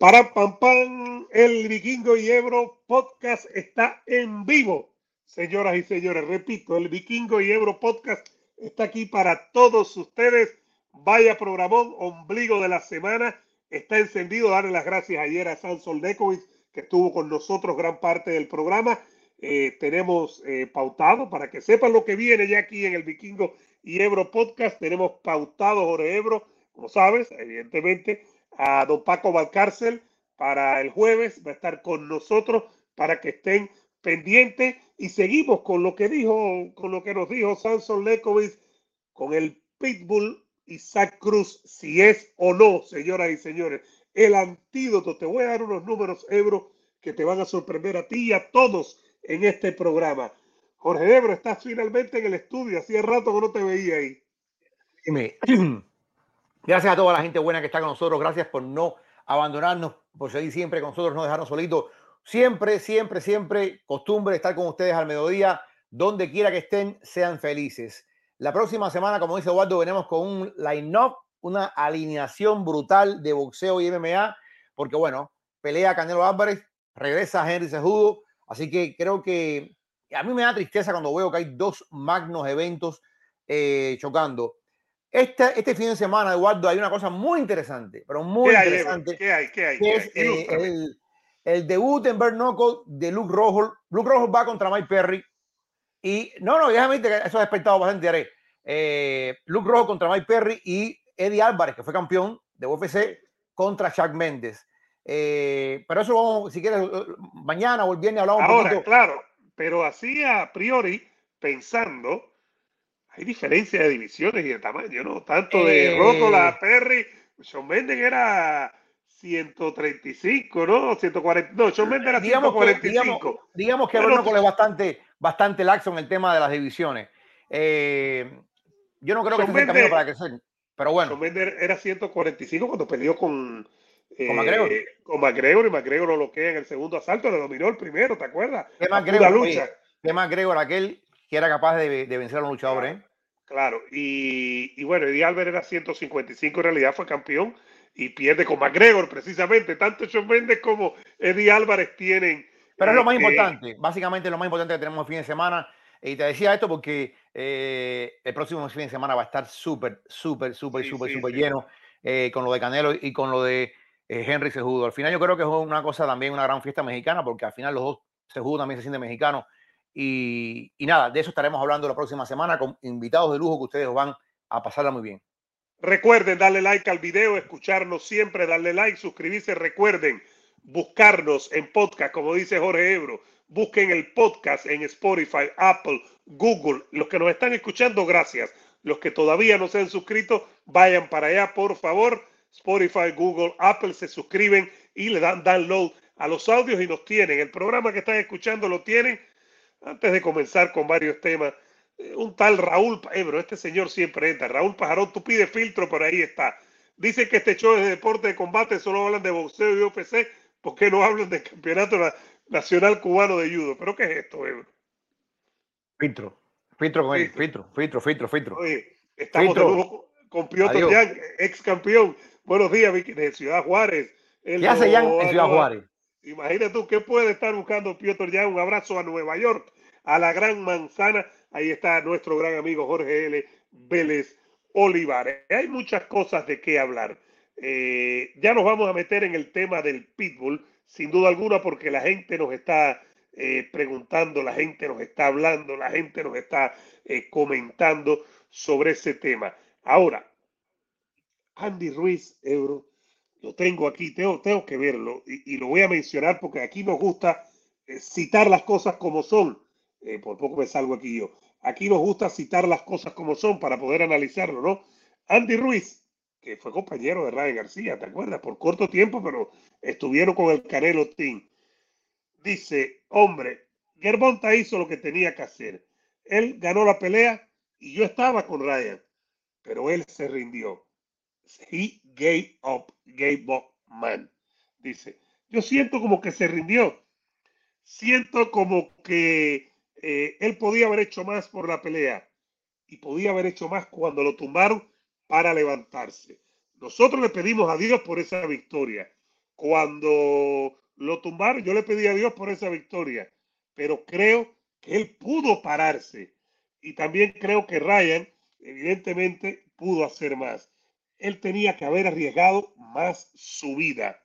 Para pam pam, el Vikingo y Ebro podcast está en vivo. Señoras y señores, repito, el Vikingo y Ebro podcast está aquí para todos ustedes. Vaya programón, ombligo de la semana. Está encendido. Darle las gracias ayer a Sansol Dekovic, que estuvo con nosotros gran parte del programa. Eh, tenemos eh, pautado, para que sepan lo que viene ya aquí en el Vikingo y Ebro podcast, tenemos pautado Jorge Ebro, como sabes, evidentemente a don Paco Valcárcel para el jueves, va a estar con nosotros para que estén pendientes y seguimos con lo que dijo, con lo que nos dijo Samson Lekovic con el Pitbull Isaac Cruz, si es o no, señoras y señores, el antídoto. Te voy a dar unos números, Ebro, que te van a sorprender a ti y a todos en este programa. Jorge Ebro, estás finalmente en el estudio. Hacía rato que no te veía ahí. Dime. Gracias a toda la gente buena que está con nosotros. Gracias por no abandonarnos, por seguir siempre con nosotros, no dejarnos solitos. Siempre, siempre, siempre costumbre estar con ustedes al mediodía. Donde quiera que estén, sean felices. La próxima semana, como dice Eduardo, venimos con un line-up, una alineación brutal de boxeo y MMA, porque bueno, pelea Canelo Álvarez, regresa Henry Cejudo, así que creo que a mí me da tristeza cuando veo que hay dos magnos eventos eh, chocando. Este, este fin de semana, Eduardo, hay una cosa muy interesante, pero muy interesante. ¿Qué hay? ¿Qué hay? es, eh, el, el, debut en Bare de Luke Rojo. Luke Rojo va contra Mike Perry. Y no, no, déjame que eso ha despertado bastante haré. Eh, Luke Rojo contra Mike Perry y Eddie Álvarez, que fue campeón de UFC, contra Chuck Méndez. Eh, pero eso vamos, si quieres, mañana o el viernes hablamos Ahora, un poquito. claro, pero así a priori, pensando, hay diferencia de divisiones y de tamaño, ¿no? Tanto de eh... a Perry, Sean Mendes era 135, ¿no? 140, no, Sean Mendes era digamos 145. Que, digamos, digamos que a Rockle es bastante, bastante laxo en el tema de las divisiones. Eh, yo no creo Sean que sea el camino para crecer, pero bueno. Sean Mendes era 145 cuando perdió con, eh, con McGregor. Con McGregor y McGregor lo bloquea en el segundo asalto, le dominó el primero, ¿te acuerdas? ¿Qué McGregor, lucha. ¿Qué McGregor aquel que era capaz de, de vencer a los luchadores? Claro, claro. Y, y, bueno, Eddie Álvarez era 155, en realidad fue campeón y pierde con McGregor precisamente. Tanto Sean Mendes como Eddie Álvarez tienen. Pero es lo más eh, importante, básicamente lo más importante que tenemos el fin de semana. Y te decía esto porque eh, el próximo fin de semana va a estar súper, súper, súper, súper, sí, súper sí. lleno eh, con lo de Canelo y con lo de eh, Henry Cejudo. Al final yo creo que es una cosa también, una gran fiesta mexicana, porque al final los dos, Cejudo también se siente mexicano. Y, y nada, de eso estaremos hablando la próxima semana con invitados de lujo que ustedes van a pasarla muy bien. Recuerden darle like al video, escucharnos siempre, darle like, suscribirse. Recuerden buscarnos en podcast, como dice Jorge Ebro. Busquen el podcast en Spotify, Apple, Google. Los que nos están escuchando, gracias. Los que todavía no se han suscrito, vayan para allá, por favor. Spotify, Google, Apple se suscriben y le dan download a los audios y nos tienen. El programa que están escuchando lo tienen. Antes de comenzar con varios temas, eh, un tal Raúl Ebro, este señor siempre entra. Raúl Pajarón, tú pides filtro, pero ahí está. Dicen que este show es de deporte de combate, solo hablan de boxeo y UFC. ¿Por qué no hablan del campeonato na- nacional cubano de judo? ¿Pero qué es esto, Ebro? Filtro, filtro con él, Filtro. filtro, filtro, filtro. Oye, estamos de nuevo con Piotr. Yang, ex campeón. Buenos días, Vicky, de Ciudad Juárez. Él ¿Qué hace Jan no- en Ciudad Juárez? Imagínate tú qué puede estar buscando Piotr Yang. Un abrazo a Nueva York, a la Gran Manzana. Ahí está nuestro gran amigo Jorge L. Vélez Olivares. Hay muchas cosas de qué hablar. Eh, ya nos vamos a meter en el tema del pitbull, sin duda alguna, porque la gente nos está eh, preguntando, la gente nos está hablando, la gente nos está eh, comentando sobre ese tema. Ahora, Andy Ruiz, Euro, lo tengo aquí, tengo, que verlo y, lo voy a mencionar porque aquí nos gusta citar las cosas como son. por poco me salgo aquí yo. Aquí nos gusta citar las cosas como son para poder analizarlo, ¿no? Andy Ruiz, que fue compañero de Ryan García, ¿te acuerdas? Por corto tiempo, pero estuvieron con el Canelo Team. Dice, hombre, Gervonta hizo lo que tenía que hacer. Él ganó la pelea y yo estaba con Ryan, pero él se rindió. He gave up, gave man. Dice, yo siento como que se rindió. Siento como que eh, él podía haber hecho más por la pelea y podía haber hecho más cuando lo tumbaron para levantarse. Nosotros le pedimos a Dios por esa victoria. Cuando lo tumbaron, yo le pedí a Dios por esa victoria, pero creo que él pudo pararse. Y también creo que Ryan, evidentemente, pudo hacer más. Él tenía que haber arriesgado más su vida.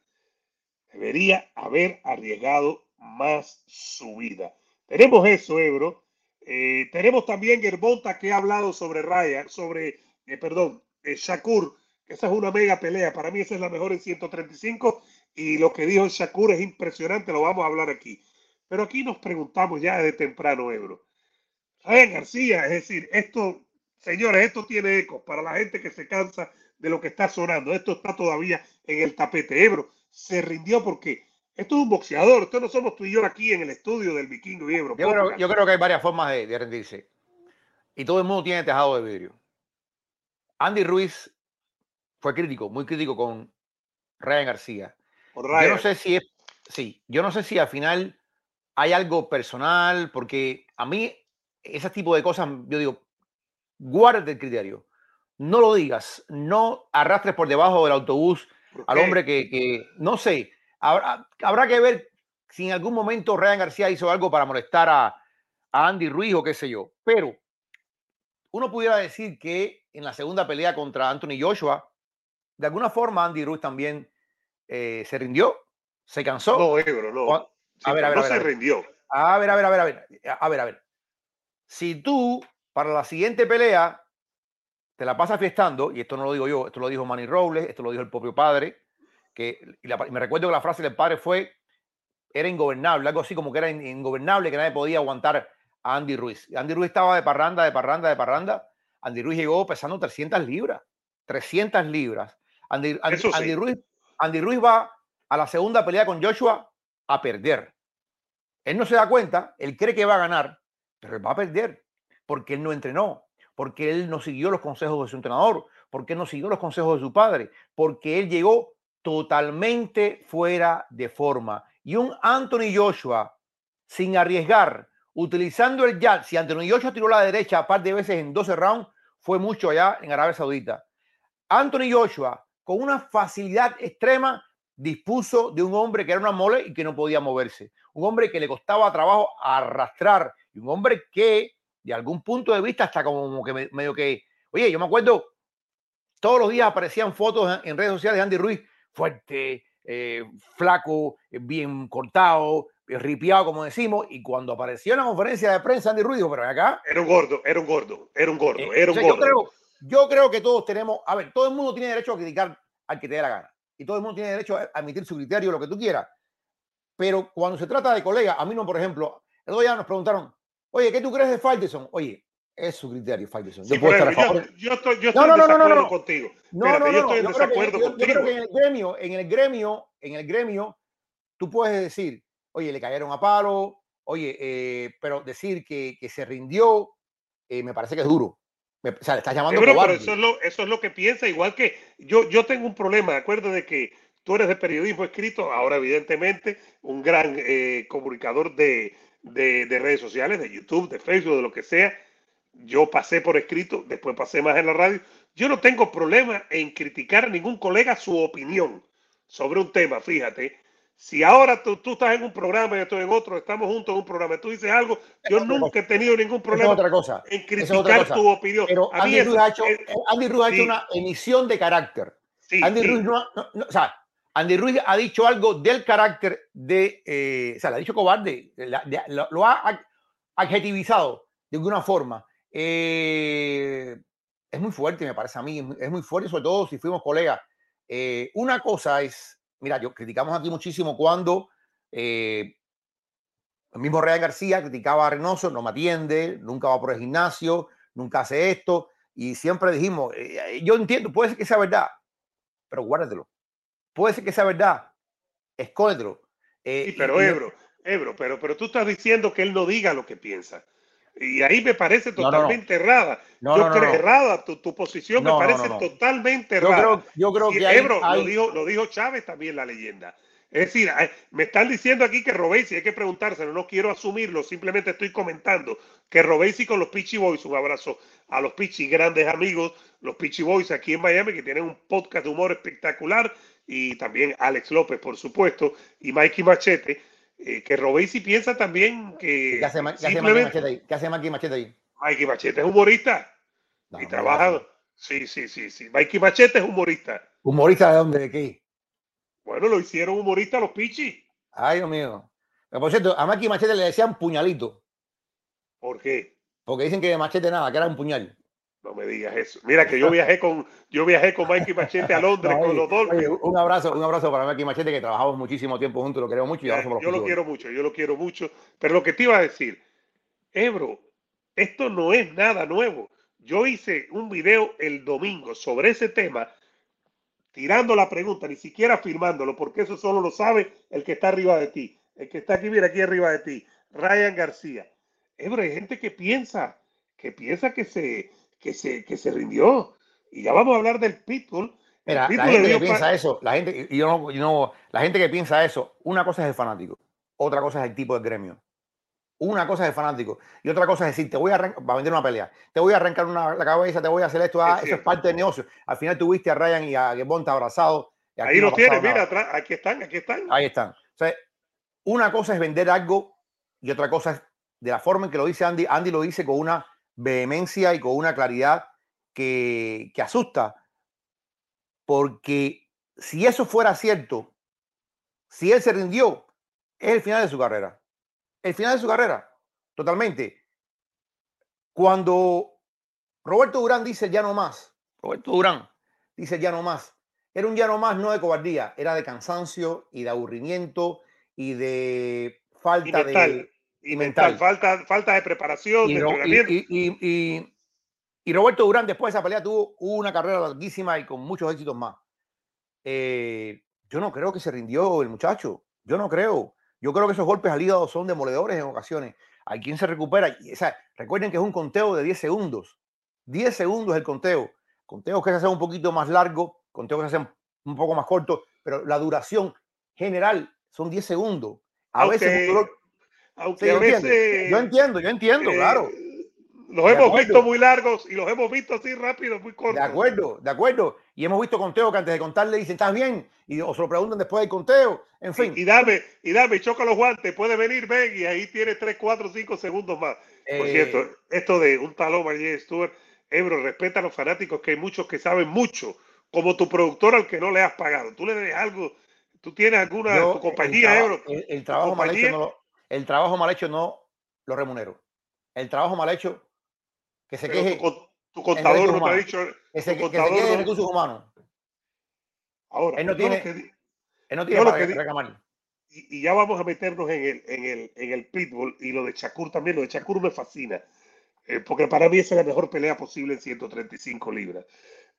Debería haber arriesgado más su vida. Tenemos eso, Ebro. Eh, tenemos también Gervonta que ha hablado sobre Ryan, sobre, eh, perdón, eh, Shakur, esa es una mega pelea. Para mí esa es la mejor en 135 y lo que dijo Shakur es impresionante, lo vamos a hablar aquí. Pero aquí nos preguntamos ya desde temprano, Ebro. Ryan García, es decir, esto, señores, esto tiene eco para la gente que se cansa de lo que está sonando. Esto está todavía en el tapete. Ebro se rindió porque esto es un boxeador. Esto no somos tú y yo aquí en el estudio del Vikingo y Ebro. Yo creo, yo creo, que hay varias formas de, de rendirse. Y todo el mundo tiene tejado de vidrio. Andy Ruiz fue crítico, muy crítico con Ryan García. Yo no sé si es, sí, yo no sé si al final hay algo personal, porque a mí ese tipo de cosas, yo digo, guarda el criterio. No lo digas, no arrastres por debajo del autobús al hombre que, no sé, habrá, habrá, que ver si en algún momento Ryan García hizo algo para molestar a, a Andy Ruiz o qué sé yo. Pero uno pudiera decir que en la segunda pelea contra Anthony Joshua, de alguna forma Andy Ruiz también eh, se rindió, se cansó. No, Ebro, no. a ver, a ver, no se rindió. A ver, a ver, a ver, a ver, a ver, a ver. Si tú para la siguiente pelea te la pasas fiestando, y esto no lo digo yo, esto lo dijo Manny Robles, esto lo dijo el propio padre, que me recuerdo que la frase del padre fue, era ingobernable, algo así como que era ingobernable, que nadie podía aguantar Andy Ruiz. Andy Ruiz estaba de parranda, de parranda, de parranda. Andy Ruiz llegó pesando 300 libras. 300 libras. Andy, Ruiz, Andy Ruiz va a la segunda pelea con Joshua a perder. Él no se da cuenta, él cree que va a ganar, pero él va a perder porque él no entrenó, porque él no siguió los consejos de su entrenador, porque no siguió los consejos de su padre, porque él llegó totalmente fuera de forma. Y un Anthony Joshua, sin arriesgar, utilizando el jab, si Anthony Joshua tiró a la derecha un par de veces en 12 rounds, fue mucho allá en Arabia Saudita. Anthony Joshua, con una facilidad extrema, dispuso de un hombre que era una mole y que no podía moverse. Un hombre que le costaba trabajo arrastrar y un hombre que, de algún punto de vista, hasta como que medio que, oye, yo me acuerdo, todos los días aparecían fotos en redes sociales de Andy Ruiz, fuerte, eh, flaco, bien cortado, ripiado, como decimos, y cuando apareció en la conferencia de prensa Andy Ruiz, pero acá... Era un gordo, era un gordo, era un gordo, eh, era un gordo. Yo creo, yo creo que todos tenemos, a ver, todo el mundo tiene derecho a criticar al que te dé la gana, y todo el mundo tiene derecho a admitir su criterio, lo que tú quieras, pero cuando se trata de colegas, a mí no, por ejemplo, el otro día nos preguntaron, oye, ¿qué tú crees de Faitelson? Oye, es su criterio, Faitelson. Yo, puedo estar a favor. yo, estoy, yo estoy no, no, en desacuerdo no, contigo. No, no, no, yo estoy en desacuerdo contigo. Yo creo que en el gremio, en el gremio, en el gremio, tú puedes decir, oye, le cayeron a palo, oye, eh, pero decir que, que se rindió, eh, me parece que es duro. o sea, le estás llamando pero, pero eso, es lo, eso es lo que piensa, igual que yo, yo tengo un problema, de acuerdo de que tú eres de periodismo escrito, ahora evidentemente un gran eh, comunicador de, de, de, redes sociales, de YouTube, de Facebook, de lo que sea. Yo pasé por escrito, después pasé más en la radio. Yo no tengo problema en criticar a ningún colega su opinión sobre un tema, fíjate. Si ahora tú, tú, estás en un programa y yo estoy en otro, estamos juntos en un programa, tú dices algo, yo nunca he tenido ningún problema otra cosa. en criticar tu opinión. Pero Andy, Ruiz ha hecho, Andy Ruiz ha hecho una emisión de carácter. Andy Ruiz no, o sea, Andy Ruiz ha dicho algo del carácter de, eh, o sea, le ha dicho cobarde, lo, ha adjetivizado de alguna forma. Eh, es muy fuerte, me parece a mí, es muy fuerte, sobre todo si fuimos colegas. Eh, una cosa es, mira, yo criticamos aquí muchísimo cuando el mismo Real García criticaba a Reynoso, no me atiende, nunca va por el gimnasio, nunca hace esto, y siempre dijimos, yo entiendo, puede ser que sea verdad, pero guárdatelo puede ser que sea verdad, escóndelo. Eh, sí, pero Ebro, Ebro, pero, pero tú estás diciendo que él no diga lo que piensa. Y ahí me parece totalmente errada. yo creo errada, tu, tu posición me parece totalmente errada. Yo creo, que Ebro lo, dijo, lo dijo Chávez también la leyenda. Es decir, me están diciendo aquí que Robesi, hay que preguntárselo, no quiero asumirlo, simplemente estoy comentando que Robesi con los Pichi Boys, un abrazo a los Pichi, grandes amigos, los Pichi Boys aquí en Miami, que tienen un podcast de humor espectacular, y también Alex López, por supuesto, y Mikey Machete, eh, que Robesi piensa también que... ¿Qué hace, Machete ahí? ¿Qué hace Mikey Machete ahí? Mikey Machete es humorista y trabaja... Sí, sí, sí, sí. Mikey Machete es humorista. ¿Humorista de dónde? ¿De qué? Bueno, lo hicieron humorista los Pichis. Ay, Dios mío. por cierto, a Mikey Machete le decían puñalito. ¿Por qué? Porque dicen que de machete nada, que era un puñal. No me digas eso. Mira que yo viajé con yo viajé con Mikey Machete a Londres con los Dolphins. un abrazo, un abrazo para Mikey Machete que trabajamos muchísimo tiempo juntos, lo queremos mucho y ahora Yo lo quiero mucho, yo lo quiero mucho, pero lo que te iba a decir, Ebro, esto no es nada nuevo. Yo hice un video el domingo sobre ese tema tirando la pregunta, ni siquiera firmándolo, porque eso solo lo sabe el que está arriba de ti, el que está aquí, mira, aquí arriba de ti, Ryan García. Ebro, hay gente que piensa, que piensa que se, que se, que se rindió. Y ya vamos a hablar del Pitbull. Mira, la gente que piensa eso, la gente, yo no, yo no, la gente que piensa eso, una cosa es el fanático, otra cosa es el tipo de gremio. Una cosa es el fanático y otra cosa es decir, te voy a, arrancar, a vender una pelea, te voy a arrancar una, la cabeza, te voy a hacer esto, ah, eso es parte del negocio. Al final tuviste a Ryan y a Gebonta abrazado. Ahí lo tienes, mira, atrás, aquí están, aquí están. Ahí están. O sea, una cosa es vender algo y otra cosa es de la forma en que lo dice Andy. Andy lo dice con una vehemencia y con una claridad que, asusta, porque si eso fuera cierto, si él se rindió, es el final de su carrera. El final de su carrera, totalmente. Cuando Roberto Durán dice ya no más, Roberto Durán dice ya no más, era un ya no más no de cobardía, era de cansancio y de aburrimiento y de falta de y mental. Falta, falta de preparación, y, Y, y, Roberto Durán, después de esa pelea, tuvo una carrera larguísima y con muchos éxitos más. Eh, yo no creo que se rindió el muchacho. Yo no creo. Yo creo que esos golpes al hígado son demoledores en ocasiones. Hay quien se recupera. O sea, recuerden que es un conteo de 10 segundos. 10 segundos el conteo. Conteos que se hacen un poquito más largo, conteos que se hacen un poco más cortos, pero la duración general son 10 segundos. A veces un dolor, aunque a veces. Yo entiendo, yo entiendo, eh, claro. Los hemos visto muy largos y los hemos visto así rápido, muy cortos. De acuerdo, de acuerdo. Y hemos visto conteos que antes de contarle dicen, ¿estás bien? Y o se lo preguntan después del conteo. En fin. Y, dame, y dame, choca los guantes, puede venir, ven, y ahí tiene 3, 4, 5 segundos más. Por eh, cierto, esto de un talón, María Stuart, Ebro, respeta a los fanáticos, que hay muchos que saben mucho, como tu productor al que no le has pagado. Tú le debes algo, tú tienes alguna, tu compañía, Ebro. El, trabajo mal hecho no lo el trabajo mal hecho no lo remunero. El trabajo mal hecho, que se queje. Tu, contador no te ha dicho. Que se, que, queje recursos humanos. Ahora, él no tiene, él no tiene para reclamar. Y, y, ya vamos a meternos en el, en, el, en el pitbull y lo de Shakur también. Lo de Shakur me fascina. Eh, porque para mí esa es la mejor pelea posible en 135 libras.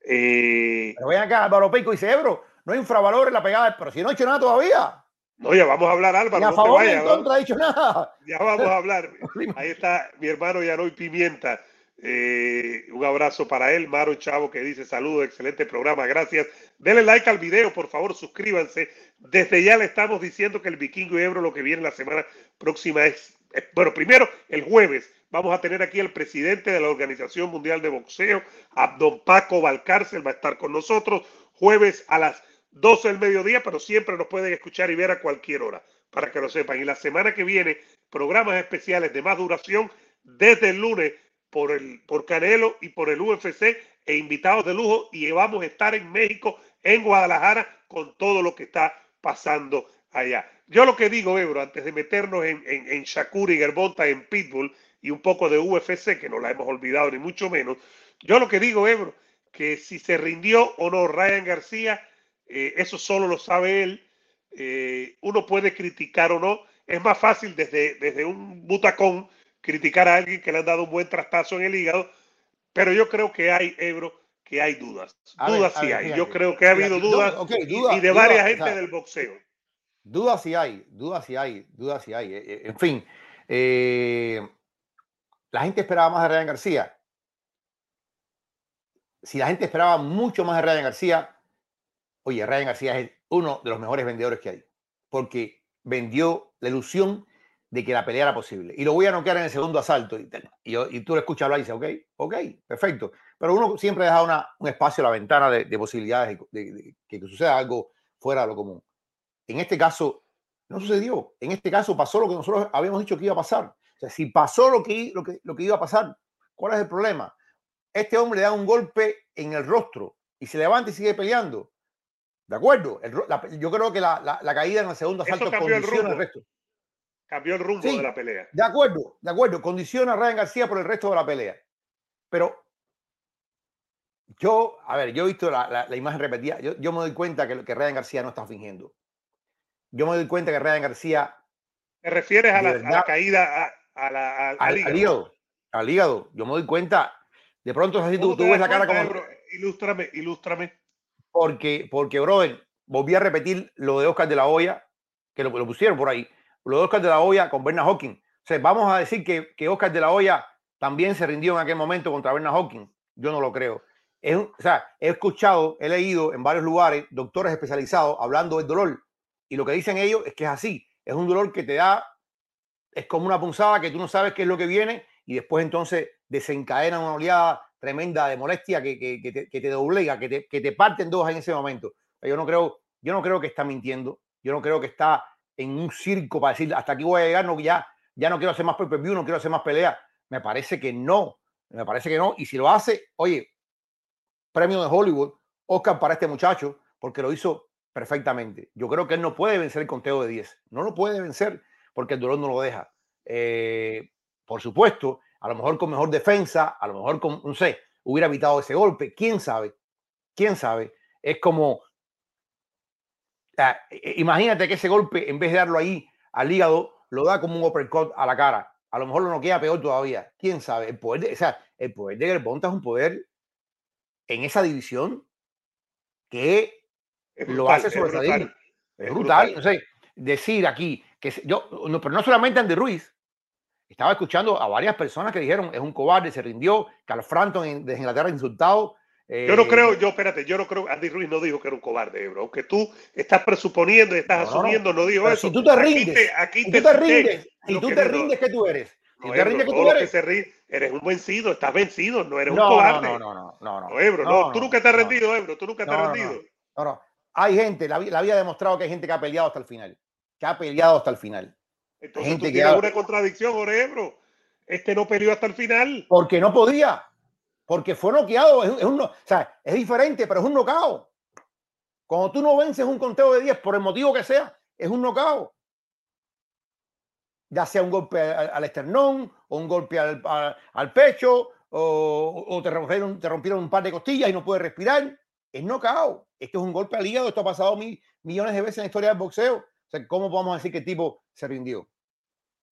Eh, pero ven acá, Álvaro Pico dice, Ebro, no hay infravalor en la pegada, pero si no ha hecho nada todavía. No, ya vamos a hablar, Álvaro. no te vayas, ha dicho nada. Ya vamos a hablar. Ahí está mi hermano Yanoy Pimienta. Eh, un abrazo para él, Maro Chavo, que dice saludos, excelente programa, gracias. Denle like al video, por favor, suscríbanse. Desde ya le estamos diciendo que el Vikingo y Ebro lo que viene la semana próxima es, bueno, primero el jueves vamos a tener aquí al presidente de la Organización Mundial de Boxeo, Abdon Paco Valcárcel, va a estar con nosotros jueves a las 12 del mediodía, pero siempre nos pueden escuchar y ver a cualquier hora, para que lo sepan. Y la semana que viene, programas especiales de más duración desde el lunes por, el, por Canelo y por el UFC e invitados de lujo. Y vamos a estar en México en Guadalajara con todo lo que está pasando allá. Yo lo que digo, Ebro, antes de meternos en, en, en Shakur y Gervonta, en Pitbull y un poco de UFC, que no la hemos olvidado ni mucho menos, yo lo que digo, Ebro, que si se rindió o no Ryan García, eh, eso solo lo sabe él. Eh, uno puede criticar o no. Es más fácil desde, desde un butacón criticar a alguien que le han dado un buen trastazo en el hígado, pero yo creo que hay, Ebro, que hay dudas. dudas sí hay. yo creo que ha habido dudas y, de varias gente del boxeo. Dudas sí hay, dudas sí hay, dudas sí hay. Eh, en fin, la gente esperaba más de Ryan García si la gente esperaba mucho más de Ryan García, oye, Ryan García es uno de los mejores vendedores que hay, porque vendió la ilusión de que la pelea era posible. Y lo voy a noquear en el segundo asalto. Y, tú lo escuchas hablar y dices, ok, ok, perfecto. Pero uno siempre deja una, un espacio la ventana de, posibilidades de, que, suceda algo fuera de lo común. En este caso, no sucedió. En este caso pasó lo que nosotros habíamos dicho que iba a pasar. O sea, si pasó lo que, lo que, lo que iba a pasar, ¿cuál es el problema? este hombre da un golpe en el rostro y se levanta y sigue peleando. ¿De acuerdo? yo creo que la, caída en el segundo asalto condiciona el, resto. Cambió el rumbo de la pelea. De acuerdo, de acuerdo. Condiciona a Ryan García por el resto de la pelea. Pero yo, a ver, yo he visto la, imagen repetida. Yo, me doy cuenta que, que Ryan García no está fingiendo. Yo me doy cuenta que Ryan García. ¿Te refieres a la, caída a, la, al, hígado? Al hígado. Yo me doy cuenta de pronto así, tú, tú ves la cara como... Ilústrame, ilústrame. Porque, porque, brother, volví a repetir lo de Oscar de la Hoya, que lo, pusieron por ahí, lo de Oscar de la Hoya con Bernard Hawking. O sea, vamos a decir que, que Oscar de la Hoya también se rindió en aquel momento contra Bernard Hawking. Yo no lo creo. Es o sea, he escuchado, he leído en varios lugares doctores especializados hablando del dolor y lo que dicen ellos es que es así. Es un dolor que te da, es como una punzada que tú no sabes qué es lo que viene y después entonces desencadena una oleada tremenda de molestia que, que, que, te, que te, doblega, que te, que te parte en dos en ese momento. Yo no, creo, yo no creo que está mintiendo, yo no creo que está en un circo para decir hasta aquí voy a llegar, no, ya, ya no quiero hacer más pay view no quiero hacer más pelea. Me parece que no, me parece que no. Y si lo hace, oye, premio de Hollywood, Oscar para este muchacho, porque lo hizo perfectamente. Yo creo que él no puede vencer el conteo de 10, no lo puede vencer porque el dolor no lo deja. Eh, por supuesto, a lo mejor con mejor defensa, a lo mejor con, no sé, hubiera evitado ese golpe, quién sabe, quién sabe. Es como, imagínate que ese golpe, en vez de darlo ahí al hígado, lo da como un uppercut a la cara. A lo mejor lo no queda peor todavía. ¿Quién sabe? El poder de, o sea, el poder de Gervonta es un poder en esa división que lo hace sobresalir. Es brutal. No sé, decir aquí que yo, no, pero no solamente Andy Ruiz, estaba escuchando a varias personas que dijeron es un cobarde, se rindió, Carl Frampton de Inglaterra insultado. yo no eh, creo, yo espérate, yo no creo, Andy Ruiz no dijo que era un cobarde, bro. Aunque tú estás presuponiendo y estás asumiendo, no, dijo eso. Si tú te rindes, aquí te, tú te rindes, si tú te rindes, ¿qué tú eres? Si te rindes, ¿qué tú eres? eres un vencido, estás vencido, no eres un cobarde. No, no, no, no, no. Ebro, no, tú nunca te has rendido, Ebro, tú nunca te has rendido. No, no. Hay gente, la, la había demostrado que hay gente que ha peleado hasta el final, que ha peleado hasta el final. Entonces gente tú tienes que una contradicción, Ebro este no peleó hasta el final. Porque no podía. Porque fue noqueado. Es, un, o sea, es diferente, pero es un nocao. Cuando tú no vences un conteo de 10, por el motivo que sea, es un nocao. Ya sea un golpe al, esternón, o un golpe al, al, pecho, o, te, rompieron, te, rompieron, un par de costillas y no puedes respirar. Es nocao. Esto es un golpe al hígado. Esto ha pasado mil, millones de veces en la historia del boxeo. O sea, ¿cómo podemos decir que tipo se rindió?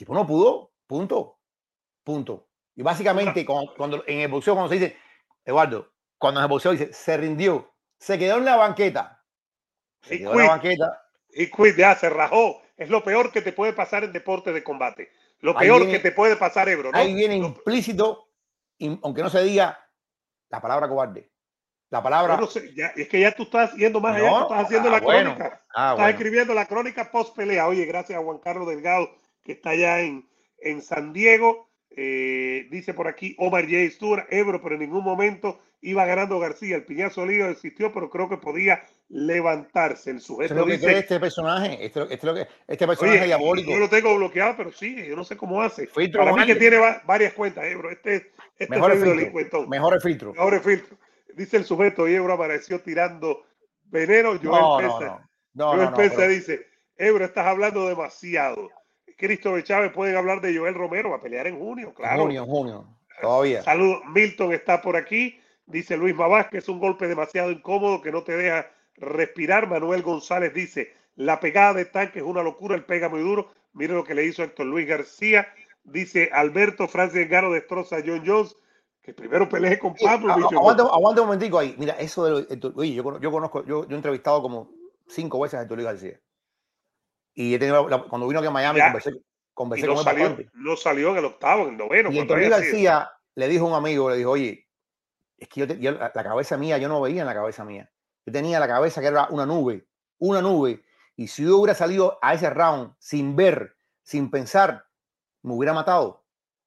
Tipo no pudo, punto. Punto. Y básicamente, cuando, cuando, en el boxeo, cuando se dice, Eduardo, cuando en el boxeo dice, se rindió, se quedó en la banqueta. Se quedó en la banqueta. Y quit, ya se rajó. Es lo peor que te puede pasar en deporte de combate. Lo peor viene, que te puede pasar, Ebro. ¿no? Ahí viene implícito, aunque no se diga, la palabra cobarde. La palabra. No sé, ya, es que ya tú estás yendo más allá, tú estás haciendo ah, la bueno. crónica. Ah, estás bueno. escribiendo la crónica post pelea. Oye, gracias a Juan Carlos Delgado, que está allá en, en San Diego. Eh, dice por aquí Omar J. Stura, Ebro, pero en ningún momento iba ganando García. El piñazo lío existió, pero creo que podía levantarse. El sujeto lo que dice, este personaje, este, este, lo que, este personaje oye, diabólico. Yo lo tengo bloqueado, pero sí, yo no sé cómo hace. Filtro Para mí que tiene varias cuentas, Ebro. Este, este mejor, el filtro, mejor el filtro. Mejor el filtro. Dice el sujeto, y Ebro apareció tirando veneno. Joel no, Pesa, no, no. Joel no, Pesa pero... dice, Ebro, estás hablando demasiado. Christopher Chávez pueden hablar de Joel Romero, va a pelear en junio, claro. Junio, junio, todavía. Saludos, Milton está por aquí. Dice Luis Mabás que es un golpe demasiado incómodo que no te deja respirar. Manuel González dice, la pegada de tanque es una locura, él pega muy duro. Mire lo que le hizo Héctor Luis García. Dice Alberto Francis Garo destroza a John Jones. Que primero pelee con Pablo. Sí, aguanta, aguanta, un momentico ahí. Mira, eso de lo, oye, yo, yo conozco, yo, yo he entrevistado como cinco veces a Héctor Luis García. Y he tenido, la, cuando vino aquí a Miami, ya. conversé, conversé no con salió, él no salió en el octavo, en el noveno. Y Héctor García le dijo a un amigo, le dijo, oye, es que yo, te, yo, la cabeza mía, yo no veía en la cabeza mía. Yo tenía la cabeza que era una nube, una nube. Y si yo hubiera salido a ese round sin ver, sin pensar, me hubiera matado.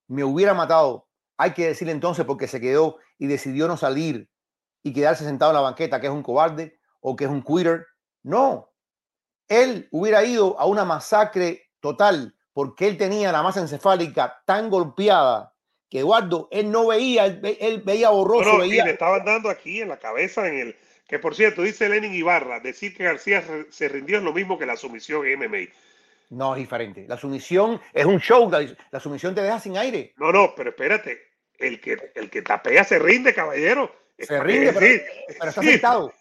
Me hubiera matado. Hay que decirle entonces porque se quedó y decidió no salir y quedarse sentado en la banqueta, que es un cobarde o que es un quitter. No, él hubiera ido a una masacre total porque él tenía la masa encefálica tan golpeada que Eduardo, él no veía, él, veía borroso. No, no, veía... le estaban dando aquí en la cabeza, en el que por cierto, dice Lenin Ibarra, decir que García se rindió es lo mismo que la sumisión en MMA. No, es diferente. La sumisión es un show, la, la sumisión te deja sin aire. No, no, pero espérate, el que, el que tapea se rinde, caballero. Se rinde, pero, sí, pero está sí. sentado.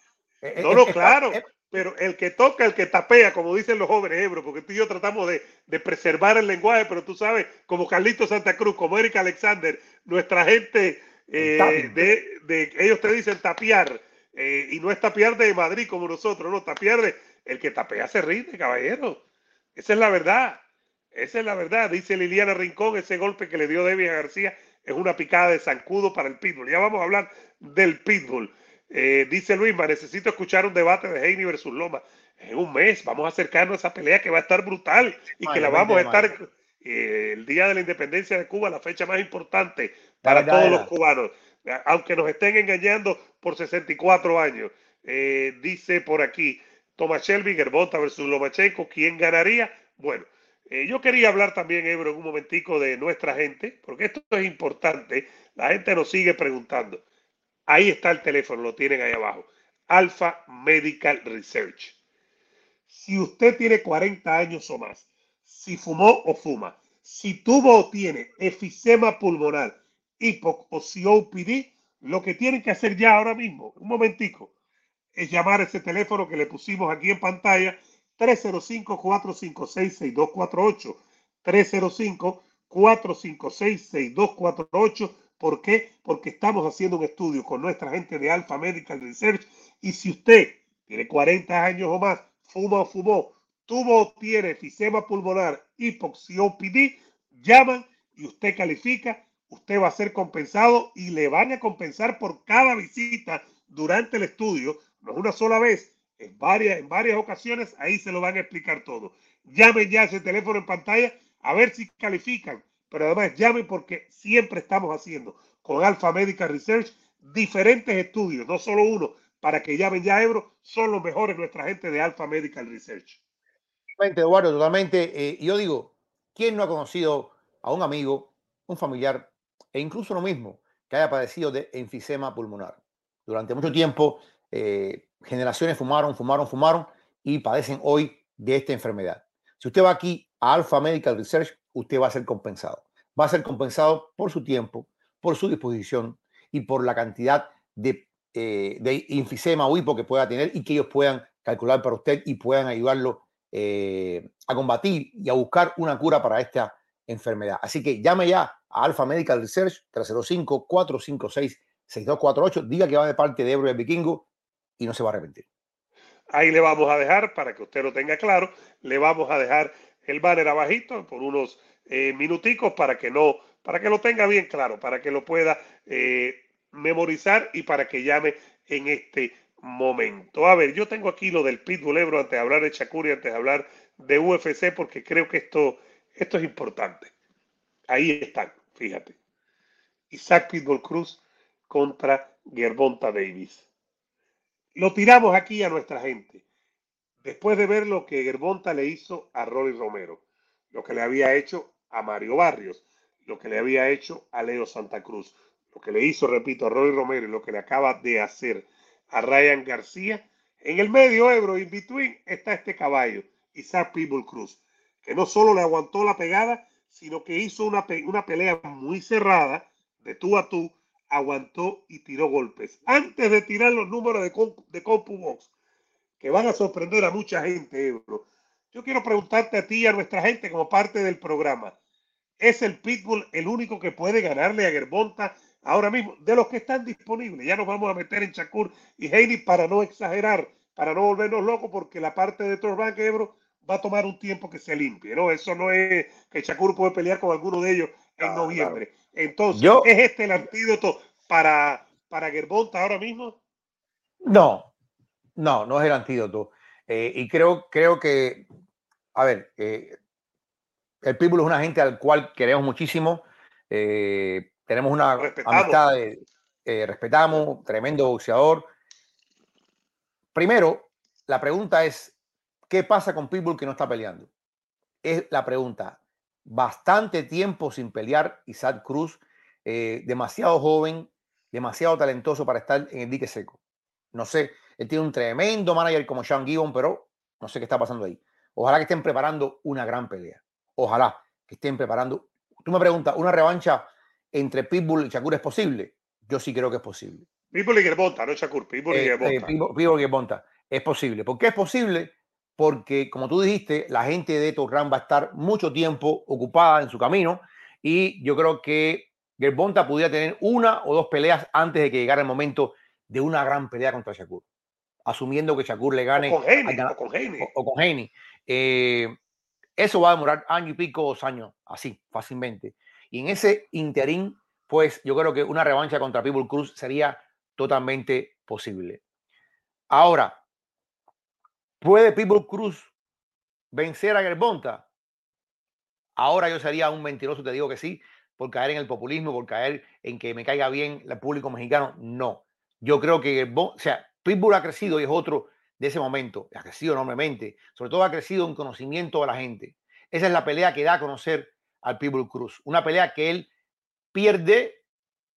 No, no, claro. Pero el que toca, el que tapea, como dicen los jóvenes hebros, porque tú y yo tratamos de, de, preservar el lenguaje, pero tú sabes, como Carlito Santa Cruz, como Eric Alexander, nuestra gente, eh, de, de, ellos te dicen tapear, eh, y no es tapear de Madrid como nosotros, no, tapear de, el que tapea se rinde, caballero. Esa es la verdad, esa es la verdad, dice Liliana Rincón, ese golpe que le dio Debbie a García es una picada de zancudo para el pitbull. Ya vamos a hablar del pitbull. Eh, dice Luisma, necesito escuchar un debate de Heine versus Loma. En un mes vamos a acercarnos a esa pelea que va a estar brutal y que la vamos a estar eh, el día de la independencia de Cuba, la fecha más importante para todos los cubanos, aunque nos estén engañando por 64 años. Eh, dice por aquí, Tomás Shelby, Gerbota versus Lomachenko, ¿quién ganaría? Bueno, eh, yo quería hablar también, Ebro, en un momentico de nuestra gente, porque esto es importante. La gente nos sigue preguntando. Ahí está el teléfono, lo tienen ahí abajo. Alpha Medical Research. Si usted tiene 40 años o más, si fumó o fuma, si tuvo o tiene efisema pulmonar, HIPOC o COPD, lo que tienen que hacer ya ahora mismo, un momentico, es llamar a ese teléfono que le pusimos aquí en pantalla, 305-456-6248. 305-456-6248 ¿Por qué? Porque estamos haciendo un estudio con nuestra gente de Alpha Medical Research y si usted tiene 40 años o más, fuma o fumó, tuvo o tiene efisema pulmonar, hipoxiopd, llaman y usted califica, usted va a ser compensado y le van a compensar por cada visita durante el estudio, no es una sola vez, en varias, en varias ocasiones, ahí se lo van a explicar todo. Llamen ya ese teléfono en pantalla a ver si califican pero además llame porque siempre estamos haciendo con Alpha Medical Research diferentes estudios, no solo uno, para que llamen ya Ebro, son los mejores nuestra gente de Alpha Medical Research. Totalmente, Eduardo, totalmente. Eh, yo digo, ¿quién no ha conocido a un amigo, un familiar, e incluso lo mismo, que haya padecido de enfisema pulmonar? Durante mucho tiempo, eh, generaciones fumaron, fumaron, fumaron y padecen hoy de esta enfermedad. Si usted va aquí a Alpha Medical Research, usted va a ser compensado. Va a ser compensado por su tiempo, por su disposición y por la cantidad de eh, infisema o hipo que pueda tener y que ellos puedan calcular para usted y puedan ayudarlo eh, a combatir y a buscar una cura para esta enfermedad. Así que llame ya a Alpha Medical Research 305-456-6248. Diga que va de parte de Ebro y Vikingo y no se va a arrepentir. Ahí le vamos a dejar, para que usted lo tenga claro, le vamos a dejar el banner abajito por unos eh, minuticos para que no, para que lo tenga bien claro, para que lo pueda eh, memorizar y para que llame en este momento. A ver, yo tengo aquí lo del Pitbull Ebro antes de hablar de Shakur y antes de hablar de UFC porque creo que esto, esto es importante. Ahí están, fíjate. Isaac Pitbull Cruz contra Gervonta Davis. Lo tiramos aquí a nuestra gente. Después de ver lo que Gervonta le hizo a Rolly Romero, lo que le había hecho a Mario Barrios, lo que le había hecho a Leo Santa Cruz, lo que le hizo, repito, a Roy Romero y lo que le acaba de hacer a Ryan García, en el medio Ebro, in between, está este caballo, Isaac Pitbull Cruz, que no solo le aguantó la pegada, sino que hizo una, una pelea muy cerrada, de tú a tú, aguantó y tiró golpes. Antes de tirar los números de, de CompuBox, que van a sorprender a mucha gente, Ebro, yo quiero preguntarte a ti y a nuestra gente como parte del programa. ¿Es el Pitbull el único que puede ganarle a Gervonta ahora mismo, de los que están disponibles. Ya nos vamos a meter en Shakur y Heidi para no exagerar, para no volvernos locos, porque la parte de Torbank Ebro va a tomar un tiempo que se limpie, ¿no? Eso no es que Shakur puede pelear con alguno de ellos en noviembre. Entonces, ¿es este el antídoto para, para Gerbonta ahora mismo? No, no, no es el antídoto. Eh, y creo, creo que, a ver, eh, el Pitbull es una gente al cual queremos muchísimo. Eh, tenemos una amistad, respetamos, tremendo boxeador. Primero, la pregunta es, ¿qué pasa con Pitbull que no está peleando? Es la pregunta. Bastante tiempo sin pelear Isaac Cruz, demasiado joven, demasiado talentoso para estar en el dique seco. No sé, él tiene un tremendo manager como Sean Gibbon, pero no sé qué está pasando ahí. Ojalá que estén preparando una gran pelea. Ojalá que estén preparando. Tú me preguntas, una revancha entre Pitbull y Shakur es posible? Yo sí creo que es posible. Pitbull y Gervonta, no Shakur, Pitbull y eh, eh, Pitbull, y Gervonta. Es posible. ¿Por qué es posible? Porque, como tú dijiste, la gente de Torran va a estar mucho tiempo ocupada en su camino y yo creo que Gervonta pudiera tener una o dos peleas antes de que llegara el momento de una gran pelea contra Shakur. Asumiendo que Shakur le gane. O con Haney. O con O, con eh, eso va a demorar año y pico, dos años, así, fácilmente. Y en ese interín, pues yo creo que una revancha contra Pitbull Cruz sería totalmente posible. Ahora, ¿puede Pitbull Cruz vencer a Gerbonta? Ahora yo sería un mentiroso, te digo que sí, por caer en el populismo, por caer en que me caiga bien el público mexicano. No. Yo creo que o sea, Pitbull ha crecido y es otro de ese momento. Ha crecido enormemente. Sobre todo ha crecido en conocimiento de la gente. Esa es la pelea que da a conocer al Pitbull Cruz. Una pelea que él pierde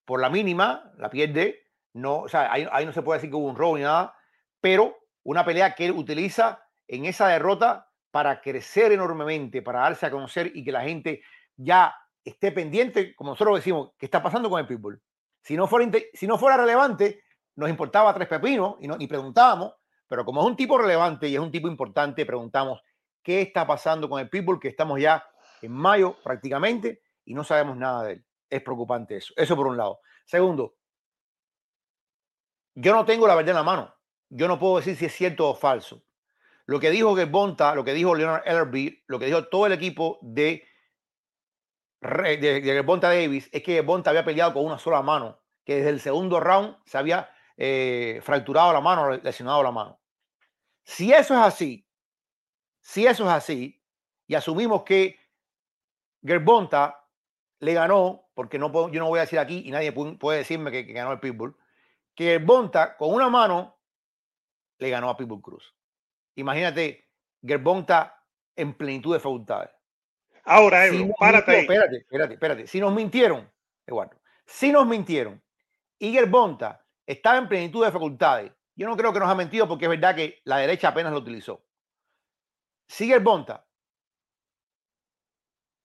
por la mínima, la pierde, no, o sea, ahí, no se puede decir que hubo un robo ni nada, pero una pelea que él utiliza en esa derrota para crecer enormemente, para darse a conocer y que la gente ya esté pendiente, como nosotros decimos, ¿qué está pasando con el Pitbull? Si no fuera, si no fuera relevante, nos importaba tres pepinos y, no, y preguntábamos, pero como es un tipo relevante y es un tipo importante, preguntamos, ¿qué está pasando con el Pitbull? Que estamos ya en mayo prácticamente y no sabemos nada de él. Es preocupante eso. Eso por un lado. Segundo, yo no tengo la verdad en la mano. Yo no puedo decir si es cierto o falso. Lo que dijo Gebonta, lo que dijo Leonard Ellerby, lo que dijo todo el equipo de, de, de Davis es que Gebonta había peleado con una sola mano, que desde el segundo round se había eh, fracturado la mano, lesionado la mano. Si eso es así, si eso es así, y asumimos que Gerbonta le ganó, porque no puedo, yo no voy a decir aquí y nadie puede, decirme que, ganó el Pitbull, que Gerbonta con una mano le ganó a Pitbull Cruz. Imagínate, Gerbonta en plenitud de facultades. Ahora, si párate Espérate, espérate, espérate. Si nos mintieron, Eduardo, si nos mintieron y Gerbonta estaba en plenitud de facultades, yo no creo que nos ha mentido porque es verdad que la derecha apenas lo utilizó. Si Gerbonta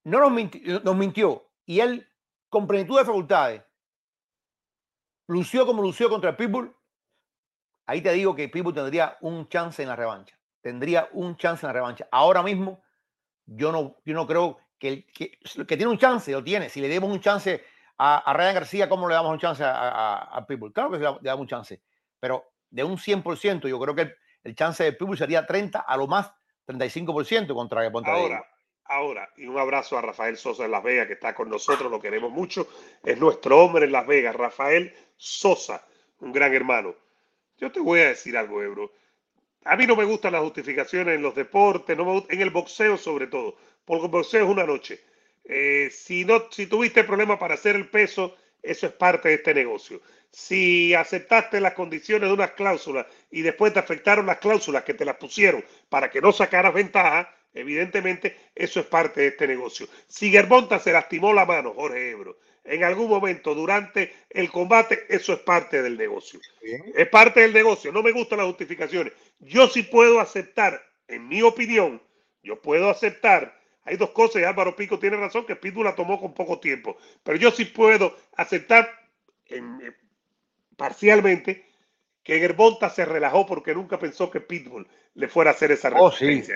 no nos mintió, nos mintió y él, con plenitud de facultades, lució como lució contra el Pitbull, ahí te digo que Pitbull tendría un chance en la revancha. Tendría un chance en la revancha. Ahora mismo, yo no, yo no creo que, que, que tiene un chance, lo tiene. Si le demos un chance a, a Ryan García, ¿cómo le damos un chance a, a? Claro que le damos un chance, pero de un 100%, yo creo que el, el chance de Pitbull sería 30, a lo más 35% contra contra Ahora, ahora, y un abrazo a Rafael Sosa en Las Vegas, que está con nosotros, lo queremos mucho. Es nuestro hombre en Las Vegas, Rafael Sosa, un gran hermano. Yo te voy a decir algo, Ebro. A mí no me gustan las justificaciones en los deportes, no me en el boxeo sobre todo, porque el boxeo es una noche. Eh, si, no, si tuviste problemas para hacer el peso, eso es parte de este negocio. Si aceptaste las condiciones de unas cláusulas y después te afectaron las cláusulas que te las pusieron para que no sacaras ventaja, evidentemente eso es parte de este negocio. Si Gerbonta se lastimó la mano, Jorge Ebro, en algún momento durante el combate, eso es parte del negocio. Es parte del negocio. No me gustan las justificaciones. Yo sí puedo aceptar, en mi opinión, yo puedo aceptar. Hay dos cosas y Álvaro Pico tiene razón que Pitbull la tomó con poco tiempo. Pero yo sí puedo aceptar en, parcialmente que Gerbonta se relajó porque nunca pensó que Pitbull le fuera a hacer esa resistencia.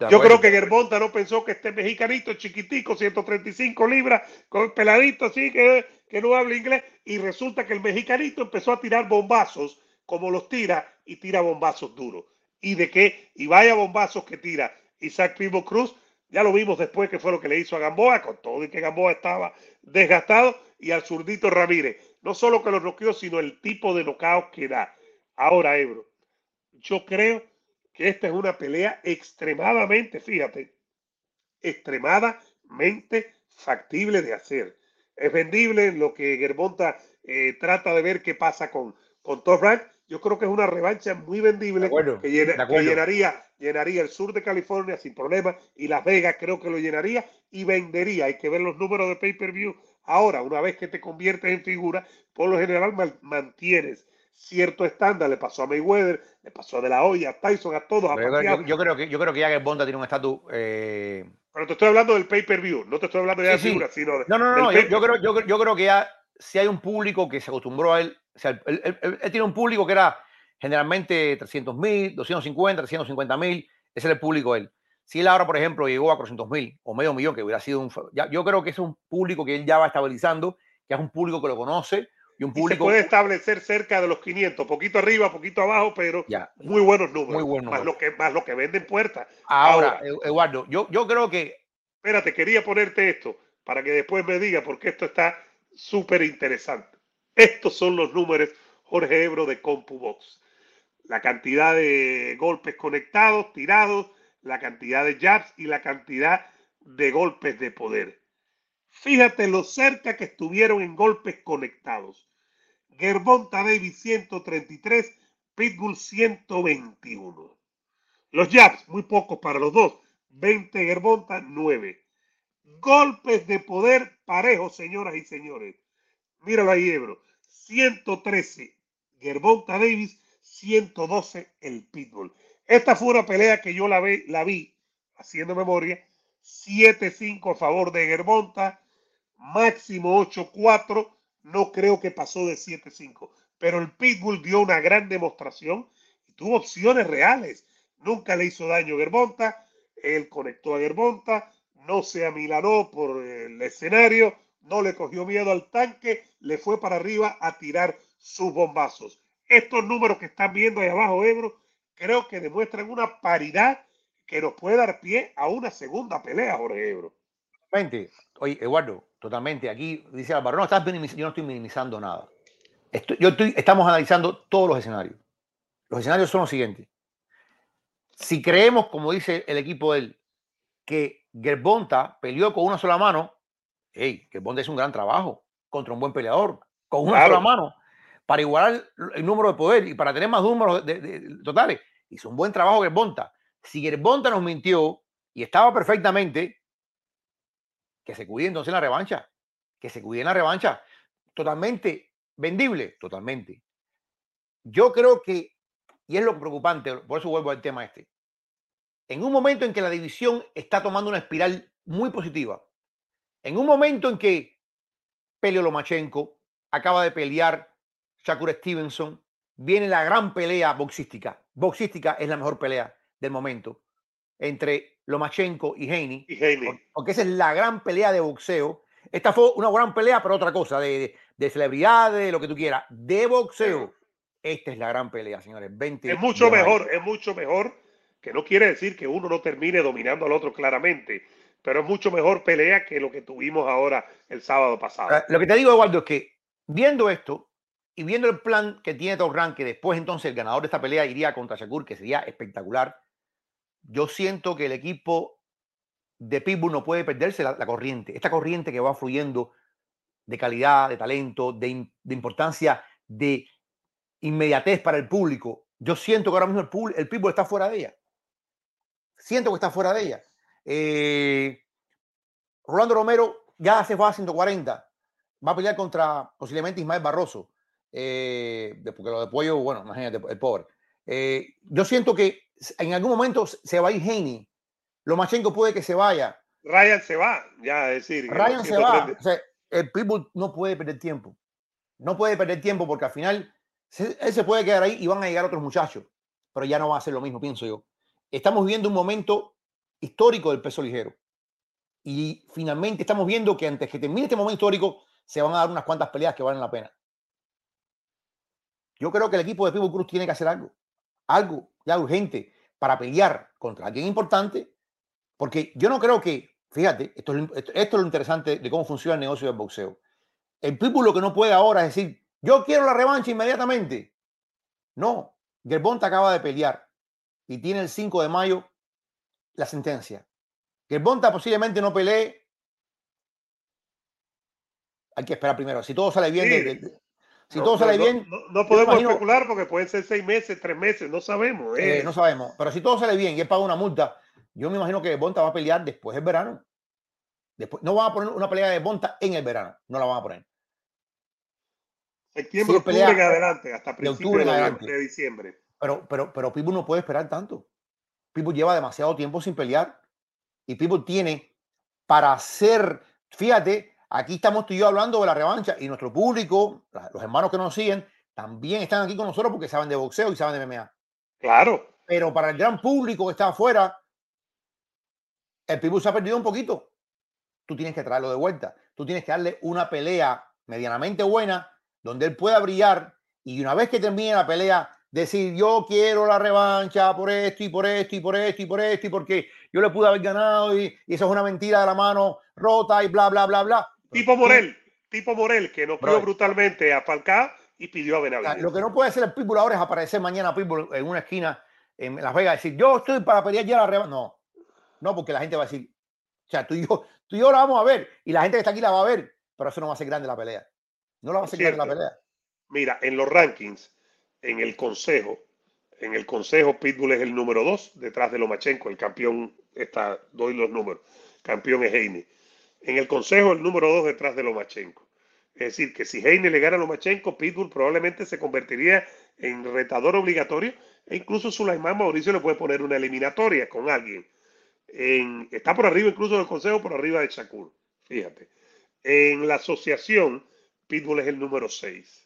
Oh, yo creo que Gerbonta no pensó que este mexicanito chiquitico, 135 libras, con peladito así, que, que no habla inglés, y resulta que el mexicanito empezó a tirar bombazos como los tira y tira bombazos duros. Y de qué, y vaya bombazos que tira Isaac Primo Cruz, ya lo vimos después que fue lo que le hizo a Gamboa, con todo y que Gamboa estaba desgastado, y al zurdito Ramírez. No solo que lo noqueó, sino el tipo de nocaut que da. Ahora, Ebro, yo creo que esta es una pelea extremadamente, fíjate, extremadamente factible de hacer. Es vendible lo que Germonta eh, trata de ver qué pasa con, con Top Rank. Yo creo que es una revancha muy vendible que, llenaría, llenaría el sur de California sin problema y Las Vegas creo que lo llenaría y vendería. Hay que ver los números de pay-per-view. Ahora, una vez que te conviertes en figura, por lo general mantienes cierto estándar. Le pasó a Mayweather, le pasó a De La Hoya, a Tyson, a todos. A yo, yo, creo que, yo creo que ya que Bonda tiene un estatus. Eh... Pero te estoy hablando del pay-per-view, no te estoy hablando de la figura, sino de, No, no, no, yo, creo, yo, yo, creo que ya si hay un público que se acostumbró a él, o sea, él, él, él, él tiene un público que era generalmente 300 mil, 250, 350 mil, ese era el público de él. Si él ahora, por ejemplo, llegó a 400 mil o medio millón, que hubiera sido un... Ya, yo creo que ese es un público que él ya va estabilizando, que es un público que lo conoce, y un público. se puede establecer cerca de los 500, poquito arriba, poquito abajo, pero ya, muy buenos números. Muy buenos más, lo que, más lo que venden puertas. Ahora, Ahora, Eduardo, yo, yo creo que. Espérate, quería ponerte esto para que después me diga, porque esto está súper interesante. Estos son los números, Jorge Ebro, de CompuBox. La cantidad de golpes conectados, tirados, la cantidad de jabs y la cantidad de golpes de poder. Fíjate lo cerca que estuvieron en golpes conectados. Gerbonta Davis 133, Pitbull 121. Los jabs, muy pocos para los dos. 20 Gerbonta, 9. Golpes de poder parejos, señoras y señores. Míralo ahí, Ebro. 113 Gerbonta Davis, 112 el Pitbull. Esta fue una pelea que yo la, vi, haciendo memoria, 7-5 a favor de Gerbonta, máximo 8-4, no creo que pasó de 7-5. Pero el Pitbull dio una gran demostración y tuvo opciones reales. Nunca le hizo daño a Gerbonta, él conectó a Gerbonta, no se amilanó por el escenario, no le cogió miedo al tanque, le fue para arriba a tirar sus bombazos. Estos números que están viendo ahí abajo, Ebro, creo que demuestran una paridad que nos puede dar pie a una segunda pelea, Jorge Ebro. Oye, Eduardo, totalmente. Aquí dice Álvaro, no, estás yo no estoy minimizando nada. Yo estoy, estamos analizando todos los escenarios. Los escenarios son los siguientes. Si creemos, como dice el equipo de él, que Gerbonta peleó con una sola mano, hey, Gerbonta es un gran trabajo contra un buen peleador, con una sola mano, para igualar el número de poder y para tener más números de, de, totales. Hizo un buen trabajo Gerbonta. Si Gerbonta nos mintió y estaba perfectamente, que se cuide entonces en la revancha, que se cuide en la revancha. Totalmente vendible, totalmente. Yo creo que, y es lo preocupante, por eso vuelvo al tema este, en un momento en que la división está tomando una espiral muy positiva, en un momento en que Pelio Lomachenko acaba de pelear Shakur Stevenson, viene la gran pelea boxística. Boxística es la mejor pelea del momento entre Lomachenko y Haney. Y Haney. Porque esa es la gran pelea de boxeo. Esta fue una gran pelea, pero otra cosa, de, de, de celebridades, de lo que tú quieras. De boxeo. Esta es la gran pelea, señores. 20 Es mucho mejor, es mucho mejor, que no quiere decir que uno no termine dominando al otro claramente, pero es mucho mejor pelea que lo que tuvimos ahora el sábado pasado. Lo que te digo, Eduardo, es que viendo esto y viendo el plan que tiene Top Rank, que después entonces el ganador de esta pelea iría contra Shakur, que sería espectacular, yo siento que el equipo de Pitbull no puede perderse la, corriente. Esta corriente que va fluyendo de calidad, de talento, de, im- de importancia, de inmediatez para el público. Yo siento que ahora mismo el, el Pitbull está fuera de ella. Siento que está fuera de ella. Eh, Rolando Romero ya se fue a 140. Va a pelear contra posiblemente Ismael Barroso. eh, porque lo de Pollo, bueno, imagínate, el pobre. Eh, yo siento que en algún momento se va a ir Haney. Lomachenko puede que se vaya. Ryan se va, ya decir. Ryan se va. 130 O sea, el Pitbull no puede perder tiempo. No puede perder tiempo porque al final se- él se puede quedar ahí y van a llegar otros muchachos. Pero ya no va a ser lo mismo, pienso yo. Estamos viviendo un momento histórico del peso ligero. Y finalmente estamos viendo que antes que termine este momento histórico se van a dar unas cuantas peleas que valen la pena. Yo creo que el equipo de Pitbull Cruz tiene que hacer algo. Algo ya urgente para pelear contra alguien importante. Porque yo no creo que, fíjate, esto es, lo- interesante de cómo funciona el negocio del boxeo. El Pitbull lo que no puede ahora es decir, yo quiero la revancha inmediatamente. No, Gerbonta acaba de pelear y tiene el 5 de mayo la sentencia. Gerbonta posiblemente no pelee. Hay que esperar primero. Si todo sale bien, Sí. de- de- de- si No, todo sale no, bien, No, no podemos imagino- especular porque pueden ser seis meses, tres meses, no sabemos. eh, eh. no sabemos. Pero si todo sale bien y él paga una multa, yo me imagino que Bonta va a pelear después del verano. Después, no van a poner una pelea de Bonta en el verano. No la van a poner. Septiembre, si octubre pelea en adelante, hasta de principios octubre de, en noviembre- adelante. de diciembre. Pero, pero, pero Pitbull no puede esperar tanto. Pitbull lleva demasiado tiempo sin pelear. Y Pitbull tiene para hacer, fíjate, aquí estamos tú y yo hablando de la revancha y nuestro público, los hermanos que nos siguen, también están aquí con nosotros porque saben de boxeo y saben de MMA. Claro, Pero para el gran público que está afuera, el Pitbull se ha perdido un poquito. Tú tienes que traerlo de vuelta. Tú tienes que darle una pelea medianamente buena donde él pueda brillar y una vez que termine la pelea, decir yo quiero la revancha por esto y por esto y por esto y por esto y porque yo le pude haber ganado y, y eso es una mentira de la mano rota y bla, bla, bla, bla. tipo Morel, tipo Morel, que noqueó Brother. brutalmente a Falcao y pidió a Benavides. Lo que no puede hacer el Pitbull ahora es aparecer mañana Pitbull en una esquina en Las Vegas y decir, yo estoy para pelear ya la revancha. No, no, porque la gente va a decir, o sea, tú y yo, tú y yo la vamos a ver y la gente que está aquí la va a ver, pero eso no va a ser grande la pelea. No la va a hacer grande la pelea. Mira, en los rankings, en el consejo, en el consejo Pitbull es el número dos, detrás de Lomachenko, el campeón, está, doy los números, campeón es Heine. En el consejo el número dos detrás de Lomachenko. Es decir, que si Heine le gana a Lomachenko, Pitbull probablemente se convertiría en retador obligatorio e incluso Sulaimán Mauricio le puede poner una eliminatoria con alguien. En- está por arriba incluso del consejo, por arriba de Shakur. Fíjate. En la asociación, Pitbull es el número 6.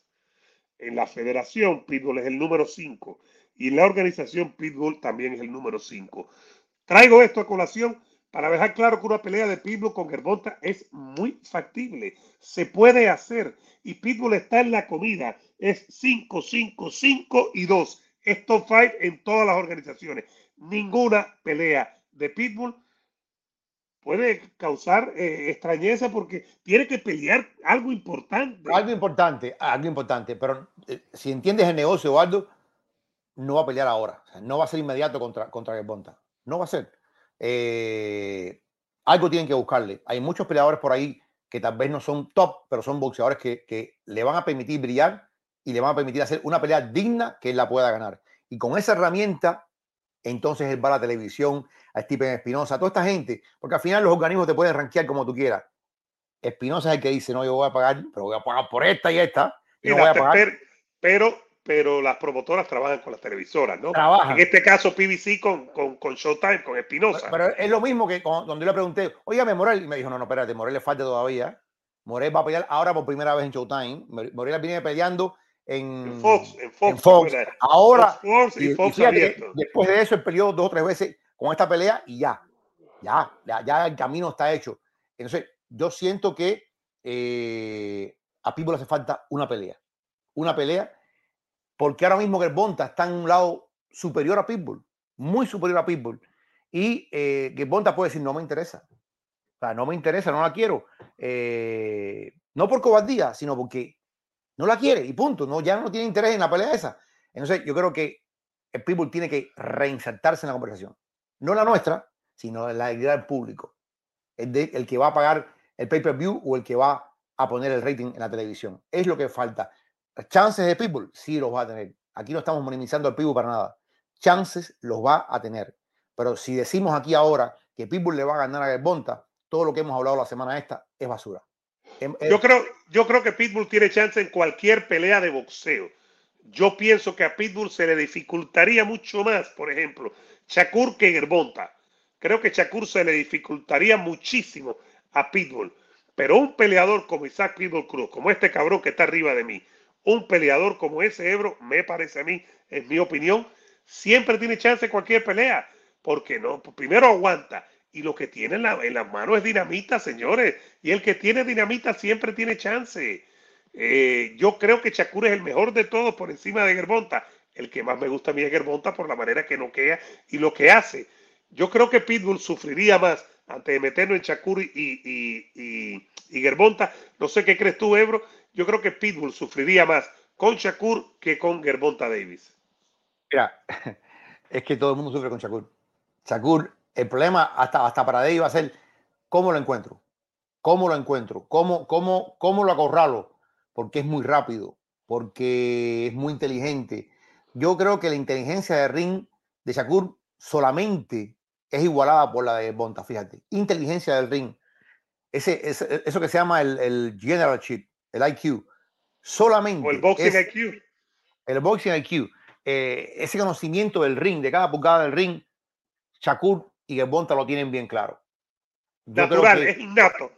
En la federación, Pitbull es el número 5. Y en la organización, Pitbull también es el número 5. Traigo esto a colación para dejar claro que una pelea de Pitbull con Gervonta es muy factible. Se puede hacer. Y Pitbull está en la comida. Es 5, 5, 5 y 2. Es top 5 en todas las organizaciones. Ninguna pelea de Pitbull puede causar eh, extrañeza porque tiene que pelear algo importante. Algo importante, algo importante, pero eh, si entiendes el negocio, Eduardo, no va a pelear ahora. O sea, no va a ser inmediato contra, contra Gervonta. No va a ser. Eh, algo tienen que buscarle. Hay muchos peleadores por ahí que tal vez no son top, pero son boxeadores que, que le van a permitir brillar y le van a permitir hacer una pelea digna que él la pueda ganar. Y con esa herramienta, entonces él va a la televisión, a Stephen Espinosa, a toda esta gente, porque al final los organismos te pueden rankear como tú quieras. Espinosa es el que dice, no, yo voy a pagar, pero voy a pagar por esta y esta. y no voy a pagar. per- pero, pero las promotoras trabajan con las televisoras, ¿no? Trabajan. En este caso, PBC con, con, con Showtime, con Espinosa. Pero es lo mismo que cuando cuando yo le pregunté, oígame, Morel, y me dijo, no, no, espérate, Morel le falta todavía. Morel va a pelear ahora por primera vez en Showtime. Mor- Morel viene peleando en, Fox. En Fox. en Fox. Ahora, Fox y, y- fíjate después de eso, él peleó dos o tres veces con esta pelea y ya, ya, ya, el camino está hecho. Entonces, yo siento que eh, a Pitbull hace falta una pelea. Una pelea, porque ahora mismo Gerbonta está en un lado superior a Pitbull, muy superior a Pitbull. Y eh, Gerbonta puede decir, no me interesa. O sea, no me interesa, no la quiero. Eh, no por cobardía, sino porque no la quiere y punto. No, ya no tiene interés en la pelea esa. Entonces, yo creo que el Pitbull tiene que reinsertarse en la conversación. No la nuestra, sino la idea del público. El, que va a pagar el pay-per-view o el que va a poner el rating en la televisión. Es lo que falta. Chances de Pitbull, sí los va a tener. Aquí no estamos minimizando al Pitbull para nada. Chances los va a tener. Pero si decimos aquí ahora que Pitbull le va a ganar a Gervonta, todo lo que hemos hablado la semana esta es basura. Em- eh, Yo creo, yo creo que Pitbull tiene chance en cualquier pelea de boxeo. Yo pienso que a Pitbull se le dificultaría mucho más, por ejemplo, Shakur que Gervonta. Creo que Shakur se le dificultaría muchísimo a Pitbull. Pero un peleador como Isaac Pitbull Cruz, como este cabrón que está arriba de mí, un peleador como ese Ebro, me parece a mí, en mi opinión, siempre tiene chance en cualquier pelea. Porque no, primero aguanta. Y lo que tiene en, la- en las manos es dinamita, señores. Y el que tiene dinamita siempre tiene chance. Eh, yo creo que Shakur es el mejor de todos por encima de Gervonta. El que más me gusta a mí es Gervonta por la manera que noquea y lo que hace. Yo creo que Pitbull sufriría más antes de meterlo en Shakur y, y, y, y. No sé qué crees tú, Ebro. Yo creo que Pitbull sufriría más con Shakur que con Gervonta Davis. Mira, es que todo el mundo sufre con Shakur. Shakur, el problema hasta, hasta para David va a ser cómo lo encuentro, cómo lo encuentro, cómo, cómo, cómo lo acorralo, porque es muy rápido, porque es muy inteligente. Yo creo que la inteligencia de ring de Shakur solamente es igualada por la de Bonta, fíjate. Inteligencia del ring. Ese, ese- eso que se llama el, el general chip, el IQ. Solamente. O el boxing es- IQ. el boxing IQ, eh, ese conocimiento del ring, de cada pulgada del ring, Shakur y Gervonta lo tienen bien claro. Yo Natural, es innato.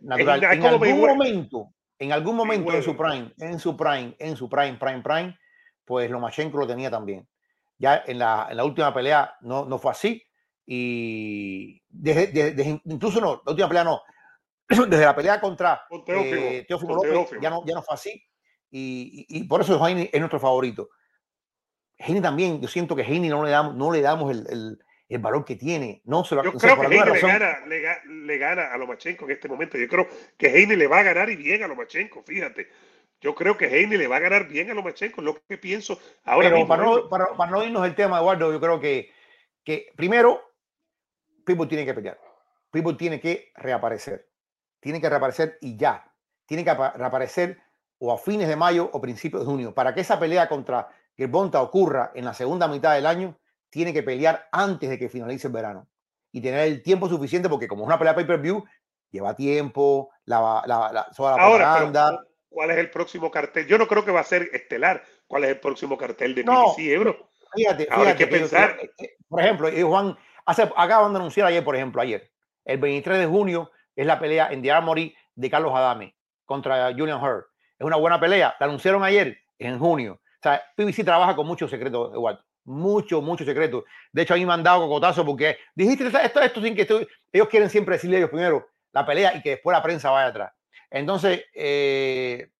natural. es En como algún Mayweather. momento, en algún momento en su prime, en su prime, en su prime, prime, prime, pues Lomachenko lo tenía también. Ya en la, en la última pelea no, no fue así. Y desde, desde- desde- incluso no, la última pelea no. Desde la pelea contra Teófimo, eh, Teófimo López, Teófimo. ya no, ya no fue así. Y, y- y por eso Heine es nuestro favorito. Heine también, yo siento que Heine no le damos, no le damos el, el- el valor que tiene. No se lo Yo creo que Heine le gana, le, le gana a Lomachenko en este momento. Yo creo que Heine le va a ganar y bien a Lomachenko, fíjate. Yo creo que Heine le va a ganar bien a Lomachenko, lo que pienso ahora Pero mismo. para no, para, para no irnos del tema, Eduardo, yo creo que, que primero, Pitbull tiene que pelear. Pitbull tiene que reaparecer. Tiene que reaparecer y ya. Tiene que apa- reaparecer o a fines de mayo o principios de junio. Para que esa pelea contra Gervonta ocurra en la segunda mitad del año, tiene que pelear antes de que finalice el verano. Y tener el tiempo suficiente, porque como es una pelea pay-per-view, lleva tiempo, la, la, la, toda la Ahora, propaganda. pero, ¿cuál es el próximo cartel? Yo no creo que va a ser estelar. ¿Cuál es el próximo cartel de No. PBC, Ebro? Fíjate, Ahora hay fíjate que pensar. eh, eh, por ejemplo, eh, Juan, hace, acaban de anunciar ayer, por ejemplo, ayer, el 23 de junio es la pelea en The Armory de Carlos Adame contra Julian Hurt. Es una buena pelea, la anunciaron ayer, en junio. O sea, PBC trabaja con muchos secretos, Eduardo. Mucho, mucho secreto. De hecho, a mí me han dado cocotazo porque dijiste esto, esto, esto sin que estu- ellos quieren siempre decirle a ellos primero la pelea y que después la prensa vaya atrás. Entonces, eh,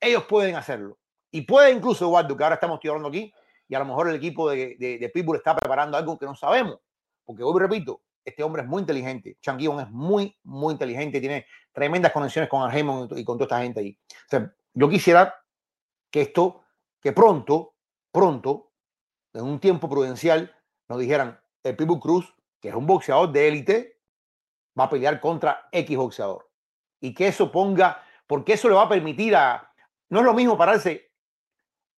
ellos pueden hacerlo. Y puede incluso, Eduardo, que ahora estamos hablando aquí, y a lo mejor el equipo de, de, Pitbull está preparando algo que no sabemos. Porque hoy repito, este hombre es muy inteligente. Chan Gibbon es muy, muy inteligente. Tiene tremendas conexiones con Argemon y con toda esta gente ahí. Yo quisiera que esto, que pronto, pronto, en un tiempo prudencial, nos dijeran, el Pitbull Cruz, que es un boxeador de élite, va a pelear contra X boxeador. Y que eso ponga, porque eso le va a permitir a, no es lo mismo pararse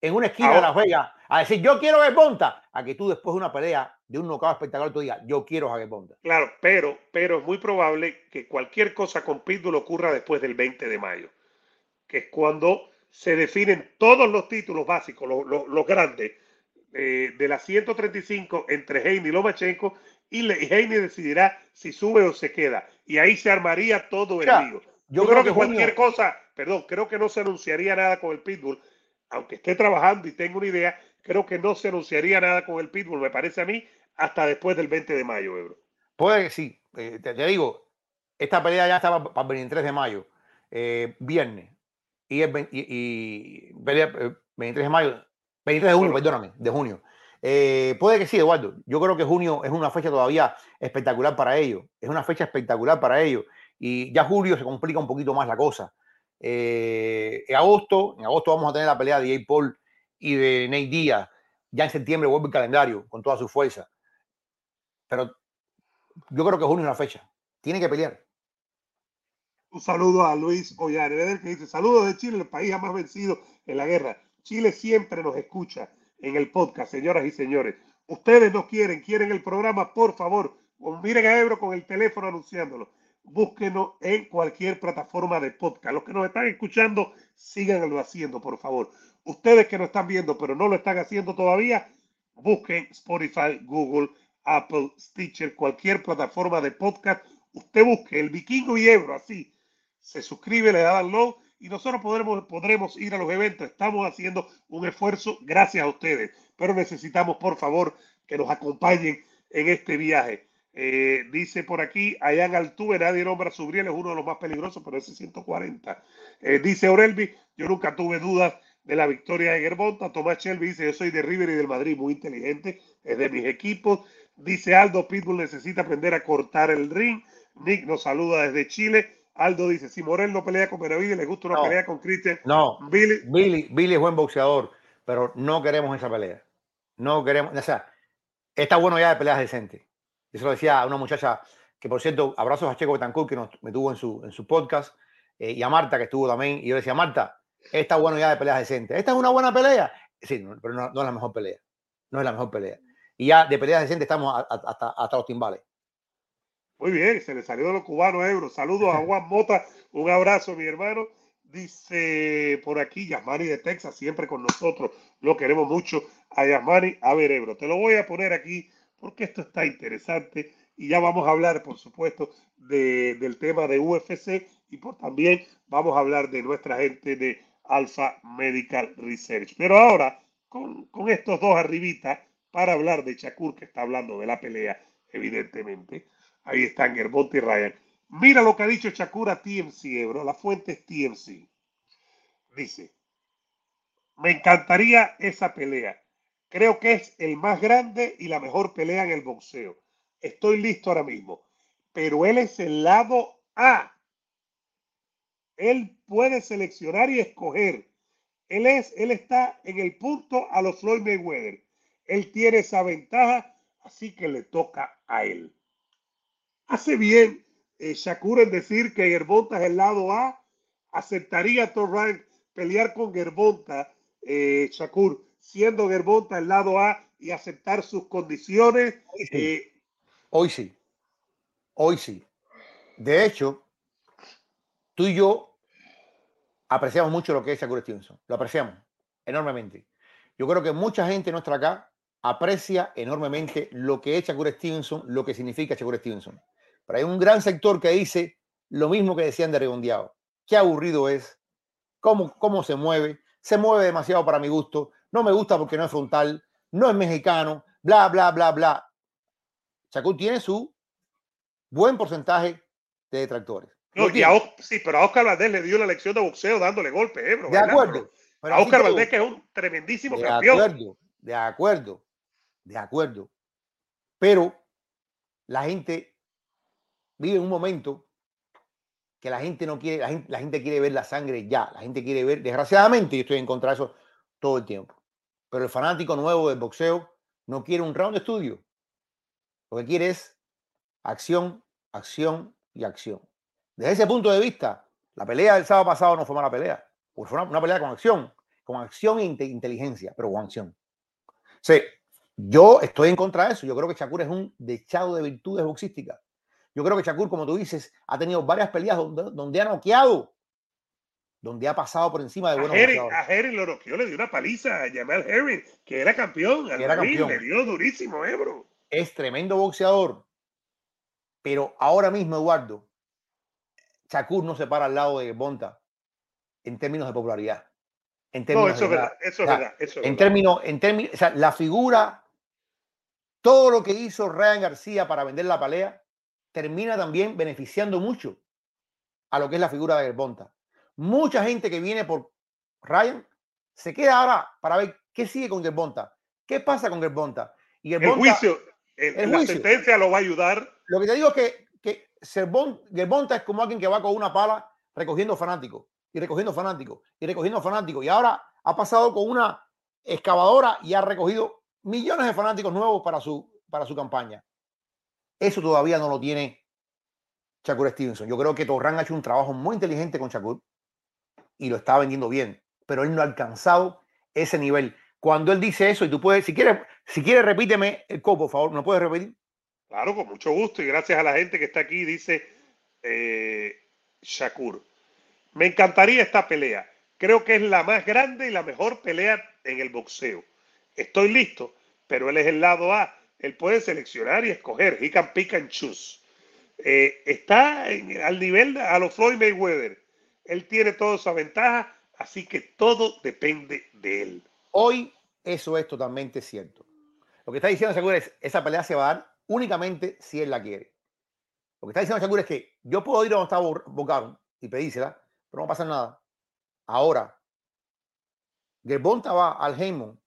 en una esquina de Las Vegas a decir yo quiero a Bonta, a que tú después de una pelea de un knockout espectacular tú digas yo quiero a Bonta. Claro, pero, pero es muy probable que cualquier cosa con Pitbull ocurra después del 20 de mayo, que es cuando se definen todos los títulos básicos, los, los- los grandes, eh, de las 135 entre Heine y Lomachenko, y Heine decidirá si sube o se queda. Y ahí se armaría todo el Mira, lío. Yo, Yo, creo, creo que junio- cualquier cosa, perdón, creo que no se anunciaría nada con el Pitbull aunque esté trabajando y tenga una idea, creo que no se anunciaría nada con el Pitbull, me parece a mí, hasta después del 20 de mayo, Ebro. Puede que sí, eh, te, digo, esta pelea ya estaba para el 23 de mayo, eh, viernes, y, el, y, 23 eh, de mayo, 23 de junio, perdóname, de junio. Puede que sí, Eduardo. Yo creo que junio es una fecha todavía espectacular para ellos. Es una fecha espectacular para ellos. Y ya julio se complica un poquito más la cosa. en agosto, en agosto vamos a tener la pelea de Jay Paul y de Nate Díaz. Ya en septiembre vuelve el calendario con toda su fuerza. Pero yo creo que junio es la fecha. Tiene que pelear. Un saludo a Luis Ollare, que dice, saludos de Chile, el país jamás vencido en la guerra. Chile siempre nos escucha en el podcast, señoras y señores. Ustedes no quieren, quieren el programa, por favor, miren a Ebro con el teléfono anunciándolo. Búsquenos en cualquier plataforma de podcast. Los que nos están escuchando, síganlo haciendo, por favor. Ustedes que nos están viendo, pero no lo están haciendo todavía, busquen Spotify, Google, Apple, Stitcher, cualquier plataforma de podcast. Usted busque el Vikingo y Ebro, así. Se suscribe, le da download y nosotros podremos, podremos ir a los eventos. Estamos haciendo un esfuerzo gracias a ustedes, pero necesitamos, por favor, que nos acompañen en este viaje. Eh, dice por aquí, allá Altuve, nadie nombra Subriel, es uno de los más peligrosos, pero ese 140. Eh, dice Aurelvi, yo nunca tuve dudas de la victoria de Germonta. Tomás Shelby dice, yo soy de River y del Madrid, muy inteligente, es de mis equipos. Dice Aldo, Pitbull necesita aprender a cortar el ring. Nick nos saluda desde Chile. Aldo dice, si Morel no pelea con Benavides, le gusta una pelea con Christian. No, Billy. Billy. Billy es buen boxeador, pero no queremos esa pelea. No queremos, o sea, está bueno ya de peleas decentes. Eso lo decía una muchacha que, por cierto, abrazos a Checo Betancourt, que nos, me tuvo en su, en su podcast, eh, y a Marta, que estuvo también. Y yo decía, Marta, Está bueno ya de peleas decentes. ¿Esta es una buena pelea? Sí, pero no, es la mejor pelea. No es la mejor pelea. Y ya de peleas decentes estamos hasta, hasta los timbales. Muy bien, se le salió de los cubanos euros. Saludos a Juan Mota. Un abrazo, mi hermano. Dice por aquí Yasmani de Texas, siempre con nosotros. Lo queremos mucho a Yasmani. A ver, Ebro, te lo voy a poner aquí porque esto está interesante. Y ya vamos a hablar, por supuesto, del tema de UFC y por también vamos a hablar de nuestra gente de Alpha Medical Research. Pero ahora, con, estos dos arribitas, para hablar de Shakur, que está hablando de la pelea, evidentemente. Ahí están Gerbont y Ryan. Mira lo que ha dicho Shakur a TMC, Ebro. La fuente es TMC. Dice, me encantaría esa pelea. Creo que es el más grande y la mejor pelea en el boxeo. Estoy listo ahora mismo. Pero él es el lado A él puede seleccionar y escoger. Él, es, él está en el punto a los Floyd Mayweather. Él tiene esa ventaja, así que le toca a él. Hace bien eh, Shakur en decir que Gervonta es el lado A. Aceptaría Torrank pelear con Gervonta, eh, Shakur, siendo Gervonta el lado A y aceptar sus condiciones. Hoy sí. Eh, Hoy sí. Hoy sí. De hecho, tú y yo apreciamos mucho lo que es Shakur Stevenson. Lo apreciamos enormemente. Yo creo que mucha gente nuestra acá aprecia enormemente lo que es Shakur Stevenson, lo que significa Shakur Stevenson. Pero hay un gran sector que dice lo mismo que decían de Redondeado. Qué aburrido es, cómo, cómo se mueve, se mueve demasiado para mi gusto, no me gusta porque no es frontal, no es mexicano, bla, bla, bla, bla. Shakur tiene su buen porcentaje de detractores sí, pero a Oscar Valdés le dio la lección de boxeo dándole golpe, ¿eh, De acuerdo. a Oscar Valdés, que es un tremendísimo de campeón. Acuerdo, de acuerdo, de acuerdo. Pero la gente vive un momento que la gente no quiere, la gente, la gente quiere ver la sangre ya, la gente quiere ver, desgraciadamente, yo estoy en contra de eso todo el tiempo. Pero el fanático nuevo del boxeo no quiere un round de estudio. Lo que quiere es acción, acción y acción. Desde ese punto de vista, la pelea del sábado pasado no fue mala pelea, fue una, pelea con acción, con acción e inteligencia, pero con acción. Sí, yo estoy en contra de eso. Yo creo que Shakur es un dechado de virtudes boxísticas. Yo creo que Shakur, como tú dices, ha tenido varias peleas donde, ha noqueado, donde ha pasado por encima de buenos A Herring lo noqueó, le dio una paliza a Jamal Herring, que era campeón. era campeón. Le dio durísimo, eh, bro. Es tremendo boxeador. Pero ahora mismo, Eduardo, Shakur no se para al lado de Bonta en términos de popularidad. En términos no, eso es verdad, eso es verdad. en términos, en términos, o sea, la figura, todo lo que hizo Ryan García para vender la pelea, termina también beneficiando mucho a lo que es la figura de Gerbonta. Mucha gente que viene por Ryan se queda ahora para ver qué sigue con Gerbonta, qué pasa con Gerbonta. Y el juicio, el, la sentencia lo va a ayudar. Lo que te digo es que, que Gerbonta es como alguien que va con una pala recogiendo fanáticos y recogiendo fanáticos y recogiendo fanáticos. Y ahora ha pasado con una excavadora y ha recogido millones de fanáticos nuevos para su, para su campaña. Eso todavía no lo tiene Shakur Stevenson. Yo creo que Torran ha hecho un trabajo muy inteligente con Shakur y lo está vendiendo bien, pero él no ha alcanzado ese nivel. Cuando él dice eso, y tú puedes, si quieres, si quieres, repíteme el copo, por favor, ¿no puedes repetir? Claro, con mucho gusto y gracias a la gente que está aquí, dice eh, Shakur. Me encantaría esta pelea. Creo que es la más grande y la mejor pelea en el boxeo. Estoy listo, pero él es el lado A. Él puede seleccionar y escoger. He can pick and choose. Eh, está al nivel de, a los Floyd Mayweather. Él tiene toda esa ventaja, así que todo depende de él. Hoy eso es totalmente cierto. Lo que está diciendo Shakur es esa pelea se va a dar únicamente si él la quiere. Lo que está diciendo Shakur es que yo puedo ir a donde está Bocaron y pedírsela, pero no pasa nada. Ahora, Gerbonta va al Heyman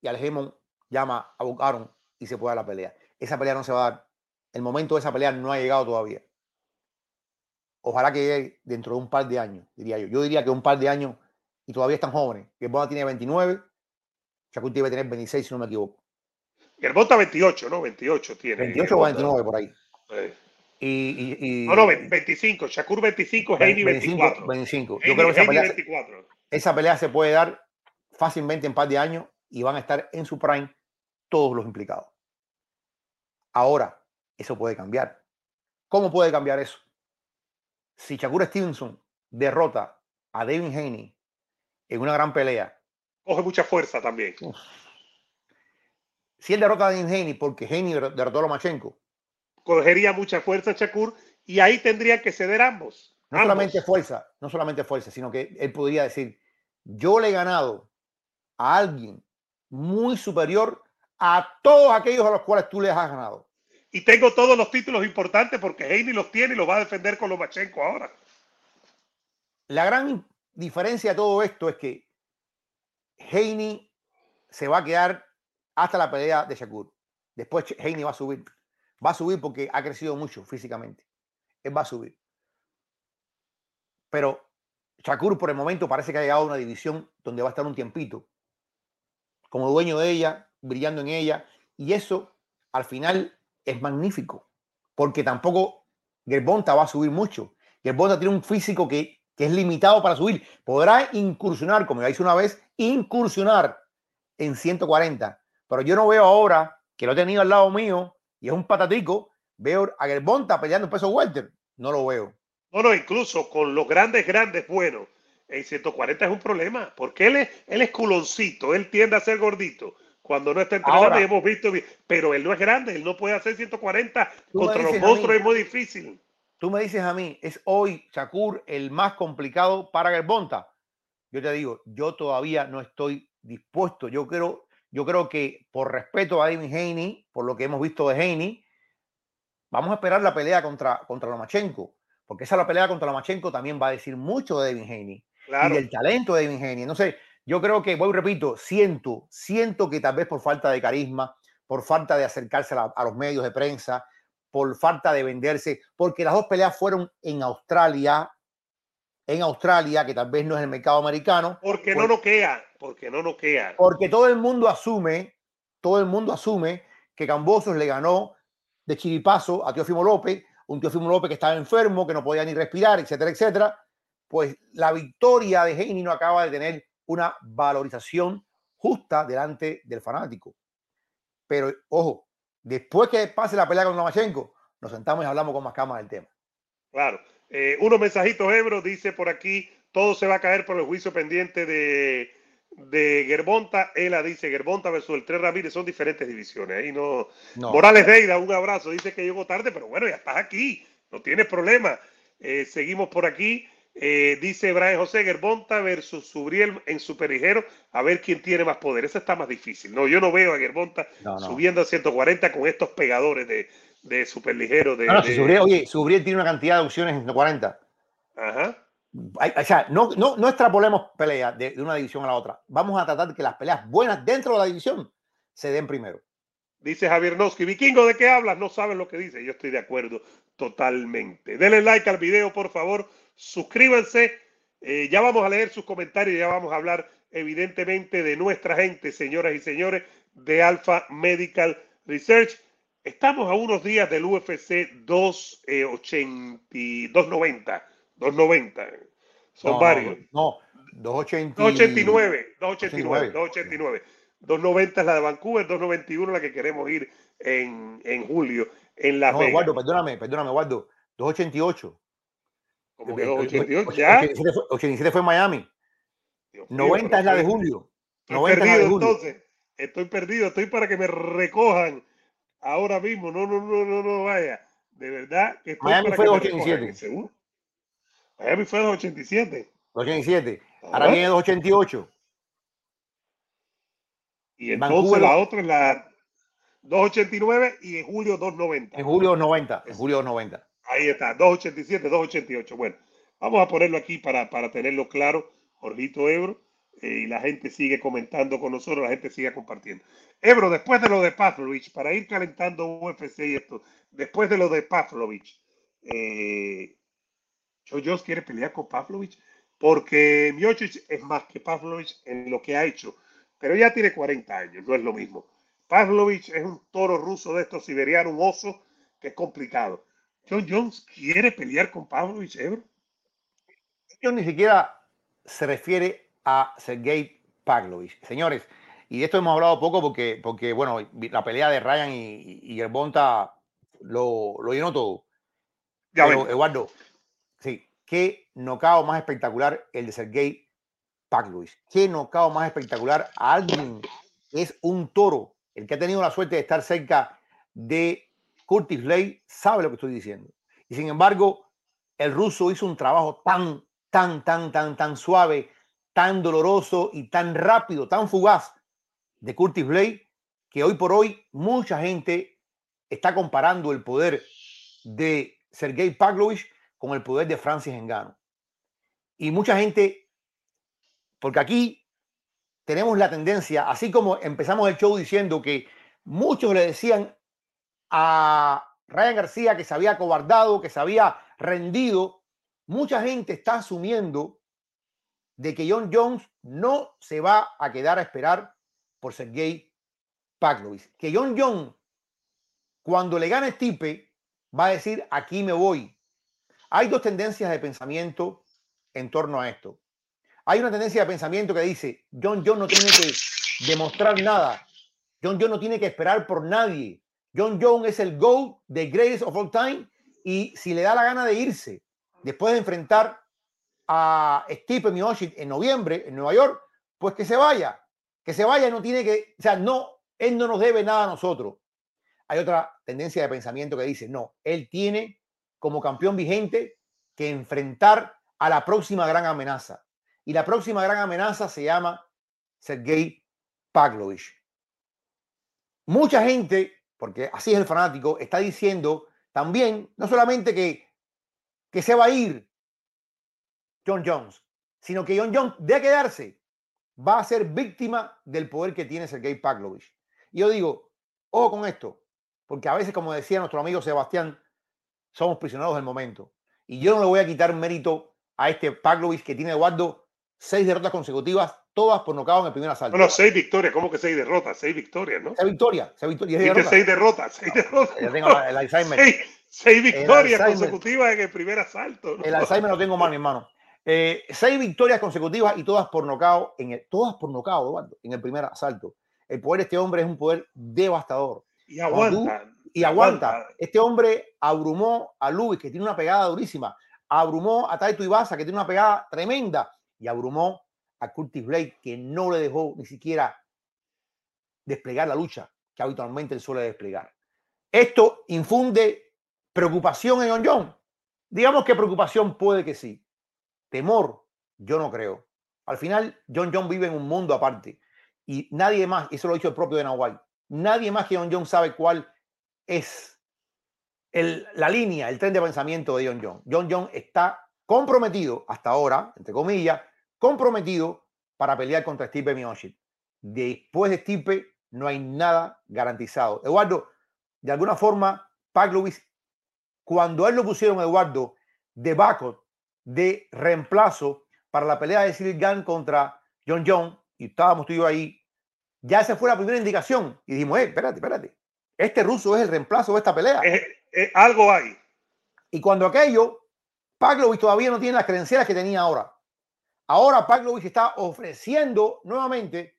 y al Heyman llama a Bocaron y se puede dar la pelea. Esa pelea no se va a dar. El momento de esa pelea no ha llegado todavía. Ojalá que llegue dentro de un par de años, diría yo. Yo diría que un par de años y todavía están jóvenes. Gerbonta tiene 29, Shakur debe tener 26 si no me equivoco. Gerbonta 28, ¿no? 28 tiene. 28 o 29 por ahí. Y, no, no, 25. Shakur 25, Heini 24. 25. Yo creo que esa pelea, 24. esa pelea se puede dar fácilmente en par de años y van a estar en su prime todos los implicados. Ahora, eso puede cambiar. ¿Cómo puede cambiar eso? Si Shakur Stevenson derrota a Devin Haney en una gran pelea. Coge mucha fuerza también. Si él derrota a Devin Haney porque Haney derrotó a Lomachenko, cogería mucha fuerza Shakur y ahí tendrían que ceder ambos. No solamente fuerza, no solamente fuerza, sino que él podría decir, yo le he ganado a alguien muy superior a todos aquellos a los cuales tú les has ganado. Y tengo todos los títulos importantes porque Heini los tiene y los va a defender con Lomachenko ahora. La gran diferencia de todo esto es que Heini se va a quedar hasta la pelea de Shakur. Después Heini va a subir. Va a subir porque ha crecido mucho físicamente. Él va a subir. Pero Shakur por el momento parece que ha llegado a una división donde va a estar un tiempito como dueño de ella, brillando en ella. Y eso al final es magnífico, porque tampoco Gerbonta va a subir mucho. Gerbonta tiene un físico que, es limitado para subir. Podrá incursionar, como ya hice una vez, incursionar en 140. Pero yo no veo ahora que lo he tenido al lado mío y es un patatico, veo a Gerbonta peleando peso welter. No lo veo. No, no, incluso con los grandes, grandes, bueno, en 140 es un problema, porque él es, él es culoncito, él tiende a ser gordito. Cuando no está entrenando, hemos visto, pero él no es grande, él no puede hacer 140 contra los monstruos, es muy difícil. Tú me dices a mí, ¿es hoy Shakur el más complicado para Gerbonta? Yo te digo, yo todavía no estoy dispuesto. Yo creo, yo creo que por respeto a David Haney, por lo que hemos visto de Haney, vamos a esperar la pelea contra, contra Lomachenko, porque esa la pelea contra Lomachenko también va a decir mucho de David Haney y del talento de David Haney. No sé, yo creo que, voy repito, siento, siento que tal vez por falta de carisma, por falta de acercarse a, a los medios de prensa, por falta de venderse, porque las dos peleas fueron en Australia, en Australia, que tal vez no es el mercado americano. Porque no noquea, porque no noquea. Porque todo el mundo asume, todo el mundo asume que Cambosos le ganó de chiripazo a Teófimo López, un Teófimo López que estaba enfermo, que no podía ni respirar, etcétera, etcétera. Pues la victoria de Heini no acaba de tener una valorización justa delante del fanático. Pero, ojo, después que pase la pelea con Lomachenko, nos sentamos y hablamos con más calma del tema. Claro. Eh, unos mensajitos, Ebro, dice por aquí, todo se va a caer por el juicio pendiente de, de Gerbonta. Ela dice, Gerbonta versus el Tres Ramírez son diferentes divisiones. Ahí no... Morales Deida, un abrazo. Dice que llegó tarde, pero bueno, ya estás aquí. No tienes problema. Eh, seguimos por aquí. Eh, dice Brian José Gerbonta versus Subriel en superligero, a ver quién tiene más poder. Esa está más difícil. No, yo no veo a Gerbonta No, no. subiendo a 140 con estos pegadores de, de superligero. De, No, si Subriel, oye, Subriel tiene una cantidad de opciones en 140. Ajá. Hay- o sea, no, no, no extrapolemos peleas de, de una división a la otra. Vamos a tratar de que las peleas buenas dentro de la división se den primero. Dice Javier Noski, Vikingo, ¿de qué hablas? No sabes lo que dice. Yo estoy de acuerdo totalmente. Denle like al video, por favor. Suscríbanse. Eh, ya vamos a leer sus comentarios. Ya vamos a hablar, evidentemente, de nuestra gente, señoras y señores, de Alpha Medical Research. Estamos a unos días del UFC 280, 290. 290. Son No, varios. No, 280. 289, 289, 289. 289. 290 es la de Vancouver, 291 la que queremos ir en, en julio en Las No, Vegas. Eduardo, perdóname, perdóname, Eduardo. 288. Como que Eh, 288, ya. 87 fue, 87 fue en Miami. Dios mío, 90 pero es la de julio. Estoy 90 es la de perdido julio. entonces. Estoy perdido, estoy para que me recojan ahora mismo. No, no, no, no, no vaya. De verdad que estoy Miami para fue que me 287. recojan, ¿seguro? Miami fue 287. 287. Ahora viene 288. Y entonces Vancouver- la otra es la 289 y en julio 290. En julio 90. En julio 90. Ahí está, 287, 288. Bueno, vamos a ponerlo aquí para, para tenerlo claro, Jorgito Ebro, eh, y la gente sigue comentando con nosotros, la gente sigue compartiendo. Ebro, después de lo de Pavlovich, para ir calentando UFC y esto, después de lo de Pavlovich, eh, Jones quiere pelear con Pavlovich porque Miocic es más que Pavlovich en lo que ha hecho, pero ya tiene 40 años, no es lo mismo. Pavlovich es un toro ruso de estos siberianos, un oso, que es complicado. John Jones quiere pelear con Pavlovich, Ebro. Yo ni siquiera se refiere a Sergei Pavlovich. Señores, y de esto hemos hablado poco porque, porque bueno, la pelea de Ryan y, y Gervonta lo, lo llenó todo. Ya Pero. Eduardo, sí, qué nocao más espectacular el de Sergei Pavlovich. Qué nocao más espectacular a alguien es un toro. El que ha tenido la suerte de estar cerca de Curtis Lay sabe lo que estoy diciendo. Y sin embargo, el ruso hizo un trabajo tan, tan, tan, tan, tan suave, tan doloroso y tan rápido, tan fugaz de Curtis Blade, que hoy por hoy mucha gente está comparando el poder de Sergei Pavlovich con el poder de Francis Ngannou. Y mucha gente, porque aquí tenemos la tendencia, así como empezamos el show diciendo que muchos le decían a Ryan García que se había cobardado, que se había rendido, mucha gente está asumiendo de que John Jones no se va a quedar a esperar por Sergei Pavlovich. Que John Jones, cuando le gane Stipe, va a decir, aquí me voy. Hay dos tendencias de pensamiento en torno a esto. Hay una tendencia de pensamiento que dice, John Jones no tiene que demostrar nada. John Jones no tiene que esperar por nadie. John Jones es el GOAT, the greatest of all time, y si le da la gana de irse, después de enfrentar a Stipe Miocic en noviembre en Nueva York, pues que se vaya, que se vaya, no tiene que, o sea, no, él no nos debe nada a nosotros. Hay otra tendencia de pensamiento que dice, no, él tiene como campeón vigente que enfrentar a la próxima gran amenaza. Y la próxima gran amenaza se llama Sergei Pavlovich. Mucha gente, porque así es el fanático, está diciendo también, no solamente que, que se va a ir John Jones, sino que John Jones, de quedarse, va a ser víctima del poder que tiene Sergei Pavlovich. Y yo digo, ojo con esto, porque a veces, como decía nuestro amigo Sebastián, somos prisioneros del momento. Y yo no le voy a quitar mérito a este Pavlovich que tiene Eduardo seis derrotas consecutivas, todas por nocaut en el primer asalto. Bueno, seis victorias, ¿cómo que seis derrotas? Seis victorias, ¿no? Esa victoria, esa victoria. Dijiste derrotas. seis derrotas, seis derrotas. Ya tengo el Alzheimer. Seis, seis victorias Alzheimer. consecutivas en el primer asalto. ¿no? El Alzheimer lo tengo mal, mi hermano. Eh, seis victorias consecutivas y todas por nocaut, en el, todas por nocaut, Eduardo, en el primer asalto. El poder de este hombre es un poder devastador. Y aguanta. Y aguanta. Este hombre abrumó a Luis, que tiene una pegada durísima. Abrumó a Taito Ibasa, que tiene una pegada tremenda. Y abrumó a Curtis Blade, que no le dejó ni siquiera desplegar la lucha que habitualmente él suele desplegar. Esto infunde preocupación en John John. Digamos que preocupación puede que sí. temor, yo no creo. Al final, John John vive en un mundo aparte y nadie más, eso lo ha dicho el propio de White, nadie más que John John sabe cuál es el, la línea, el tren de pensamiento de John John. John John está comprometido hasta ahora, entre comillas, comprometido para pelear contra Stipe Miocic. Después de Stipe no hay nada garantizado. Eduardo, de alguna forma, Pavlovich, cuando él lo pusieron, Eduardo, de backup, de reemplazo para la pelea de Cyril Gann contra John John, y estábamos tú y yo ahí, ya esa fue la primera indicación. Y dijimos, eh, espérate, espérate. Este ruso es el reemplazo de esta pelea. algo hay. Y cuando aquello, Pavlovich todavía no tiene las credenciales que tenía ahora. Ahora Pavlovich está ofreciendo nuevamente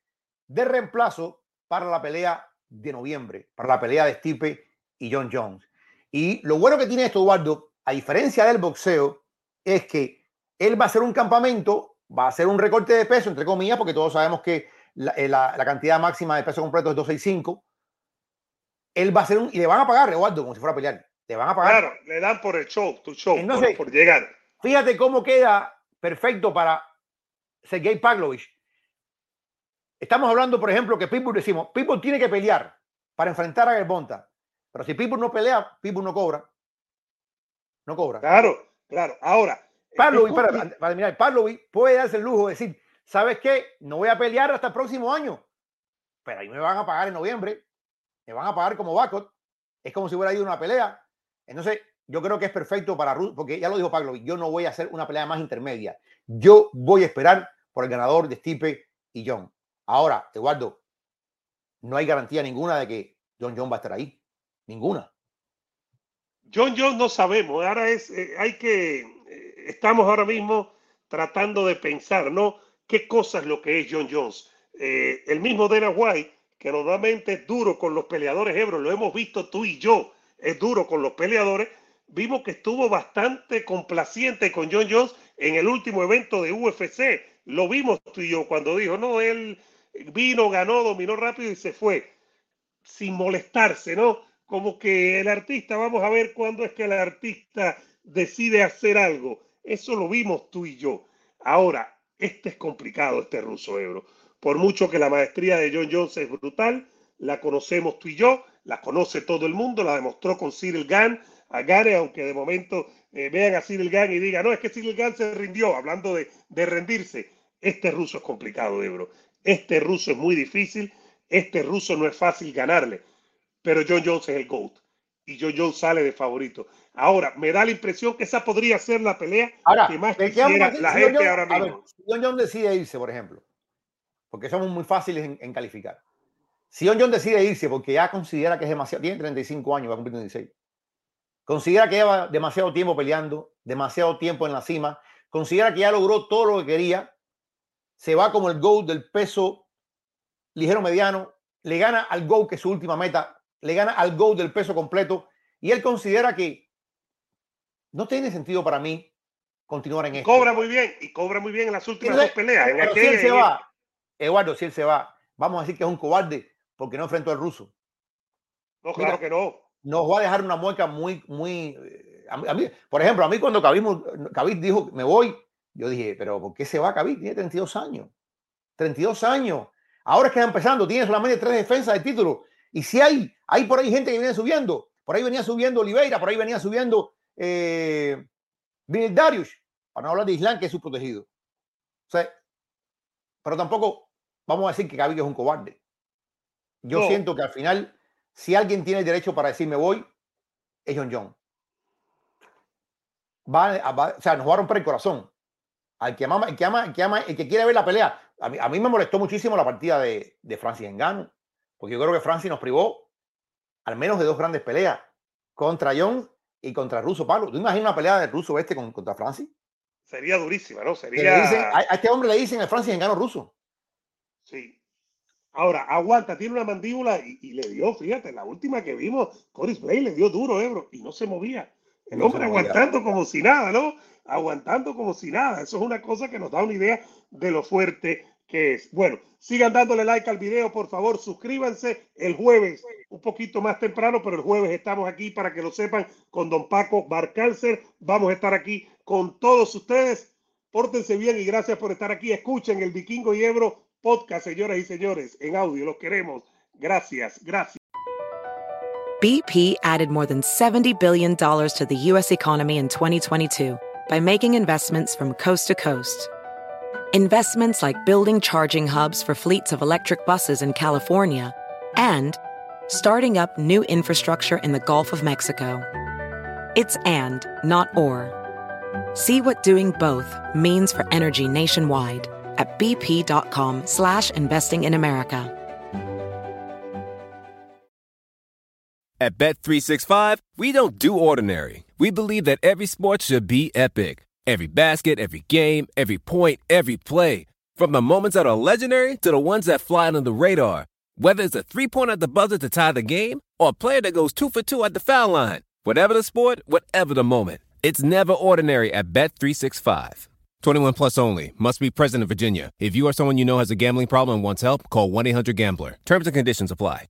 de reemplazo para la pelea de noviembre, para la pelea de Stipe y John Jones. Y lo bueno que tiene esto, Eduardo, a diferencia del boxeo, es que él va a hacer un campamento, va a hacer un recorte de peso, entre comillas, porque todos sabemos que la, eh, cantidad máxima de peso completo es 265. Él va a hacer un. Y le van a pagar, Eduardo, como si fuera a pelear. Le van a pagar. Claro, le dan por el show, tu show, por, llegar. Fíjate cómo queda perfecto para Sergei Pavlovich Estamos hablando, por ejemplo, que Pitbull decimos, Pitbull tiene que pelear para enfrentar a Gervonta. Pero si Pitbull no pelea, Pitbull no cobra. No cobra. Claro, claro. Ahora. Pavlovich, para, para terminar, Pavlovich puede darse el lujo de decir, ¿sabes qué? No voy a pelear hasta el próximo año. Pero ahí me van a pagar en noviembre. Me van a pagar como backup. Es como si hubiera ido una pelea. Entonces, yo creo que es perfecto para Ruth, porque ya lo dijo Pavlovich, yo no voy a hacer una pelea más intermedia. Yo voy a esperar por el ganador de Stipe y John. Ahora, Eduardo, no hay garantía ninguna de que John John va a estar ahí. Ninguna. John John no sabemos. Ahora es, eh, hay que, eh, estamos ahora mismo tratando de pensar, ¿no? ¿Qué cosa es lo que es John Jones? Eh, el mismo Dana White, que normalmente es duro con los peleadores Ebro, lo hemos visto tú y yo, es duro con los peleadores. Vimos que estuvo bastante complaciente con John Jones en el último evento de UFC. Lo vimos tú y yo cuando dijo, no, él vino, ganó, dominó rápido y se fue, sin molestarse, ¿no? Como que el artista, vamos a ver cuándo es que el artista decide hacer algo. Eso lo vimos tú y yo. Ahora, este es complicado, este ruso euro. Por mucho que la maestría de John Jones es brutal, la conocemos tú y yo, la conoce todo el mundo, la demostró con Cyril Gann, a Gane, aunque de momento eh, vean a Cyril Gann y digan, no, es que Cyril Gann se rindió, hablando de, de rendirse. Este ruso es complicado, Ebro. Este ruso es muy difícil, este ruso no es fácil ganarle, pero John Jones es el GOAT y John Jones sale de favorito. Ahora, me da la impresión que esa podría ser la pelea que más quisiera la gente ahora mismo. si John Jones decide irse, por ejemplo, porque somos muy fáciles en, calificar. Si John Jones decide irse porque ya considera que es demasiado, tiene 35 años, va a cumplir 36. Considera que lleva demasiado tiempo peleando, demasiado tiempo en la cima, considera que ya logró todo lo que quería se va como el GOAT del peso ligero mediano, le gana al GOAT que es su última meta, le gana al GOAT del peso completo y él considera que no tiene sentido para mí continuar en esto. Cobra muy bien y cobra muy bien en las últimas dos peleas. si él se va, Eduardo, si él se va, vamos a decir que es un cobarde porque no enfrentó al ruso. No, claro que no. Nos va a dejar una mueca muy, muy. Eh, a mí, por ejemplo, a mí cuando Khabib dijo me voy, yo dije, pero ¿por qué se va Khabib? Tiene 32 años. 32 años. Ahora es que está empezando, tiene solamente tres defensas de título. Y si hay, hay por ahí gente que viene subiendo. Por ahí venía subiendo Oliveira, por ahí venía subiendo eh, Darius, para no hablar de Islam, que es su protegido. O sea, pero tampoco vamos a decir que Khabib es un cobarde. Yo siento que al final, si alguien tiene el derecho para decir me voy, es John John. Va, o sea, nos va a romper el corazón al que ama, el que ama, el que ama, el que quiere ver la pelea. A mí, a mí me molestó muchísimo la partida de, de Francis Engano, porque yo creo que Francis nos privó al menos de dos grandes peleas contra John y contra Russo Pablo. ¿Tú imaginas una pelea de Russo este con, contra Francis? Sería durísima, ¿no? Sería. a, este hombre le dicen el Francis Engano ruso. Sí. Ahora, aguanta, tiene una mandíbula y, le dio, fíjate, la última que vimos, Coris Blay le dio duro, Ebro, y no se movía. El hombre aguantando como si nada, ¿no? Aguantando como si nada. Eso es una cosa que nos da una idea de lo fuerte que es. Bueno, sigan dándole like al video, por favor, suscríbanse el jueves, un poquito más temprano, pero el jueves estamos aquí para que lo sepan con don Paco Barcáncer. Vamos a estar aquí con todos ustedes. Pórtense bien y gracias por estar aquí. Escuchen el Vikingo y Ebro podcast, señoras y señores, en audio. Los queremos. Gracias, gracias. BP added more than $70 billion to the U.S. economy in 2022 by making investments from coast to coast. Investments like building charging hubs for fleets of electric buses in California and starting up new infrastructure in the Gulf of Mexico. It's and, not or. See what doing both means for energy nationwide at bp.com slash investing in America. At Bet365, we don't do ordinary. We believe that every sport should be epic. Every basket, every game, every point, every play. From the moments that are legendary to the ones that fly under the radar. Whether it's a three-pointer at the buzzer to tie the game or a player that goes two for two at the foul line. Whatever the sport, whatever the moment. It's never ordinary at Bet365. 21 plus only. Must be present in Virginia. If you or someone you know has a gambling problem and wants help, call 1-800-GAMBLER. Terms and conditions apply.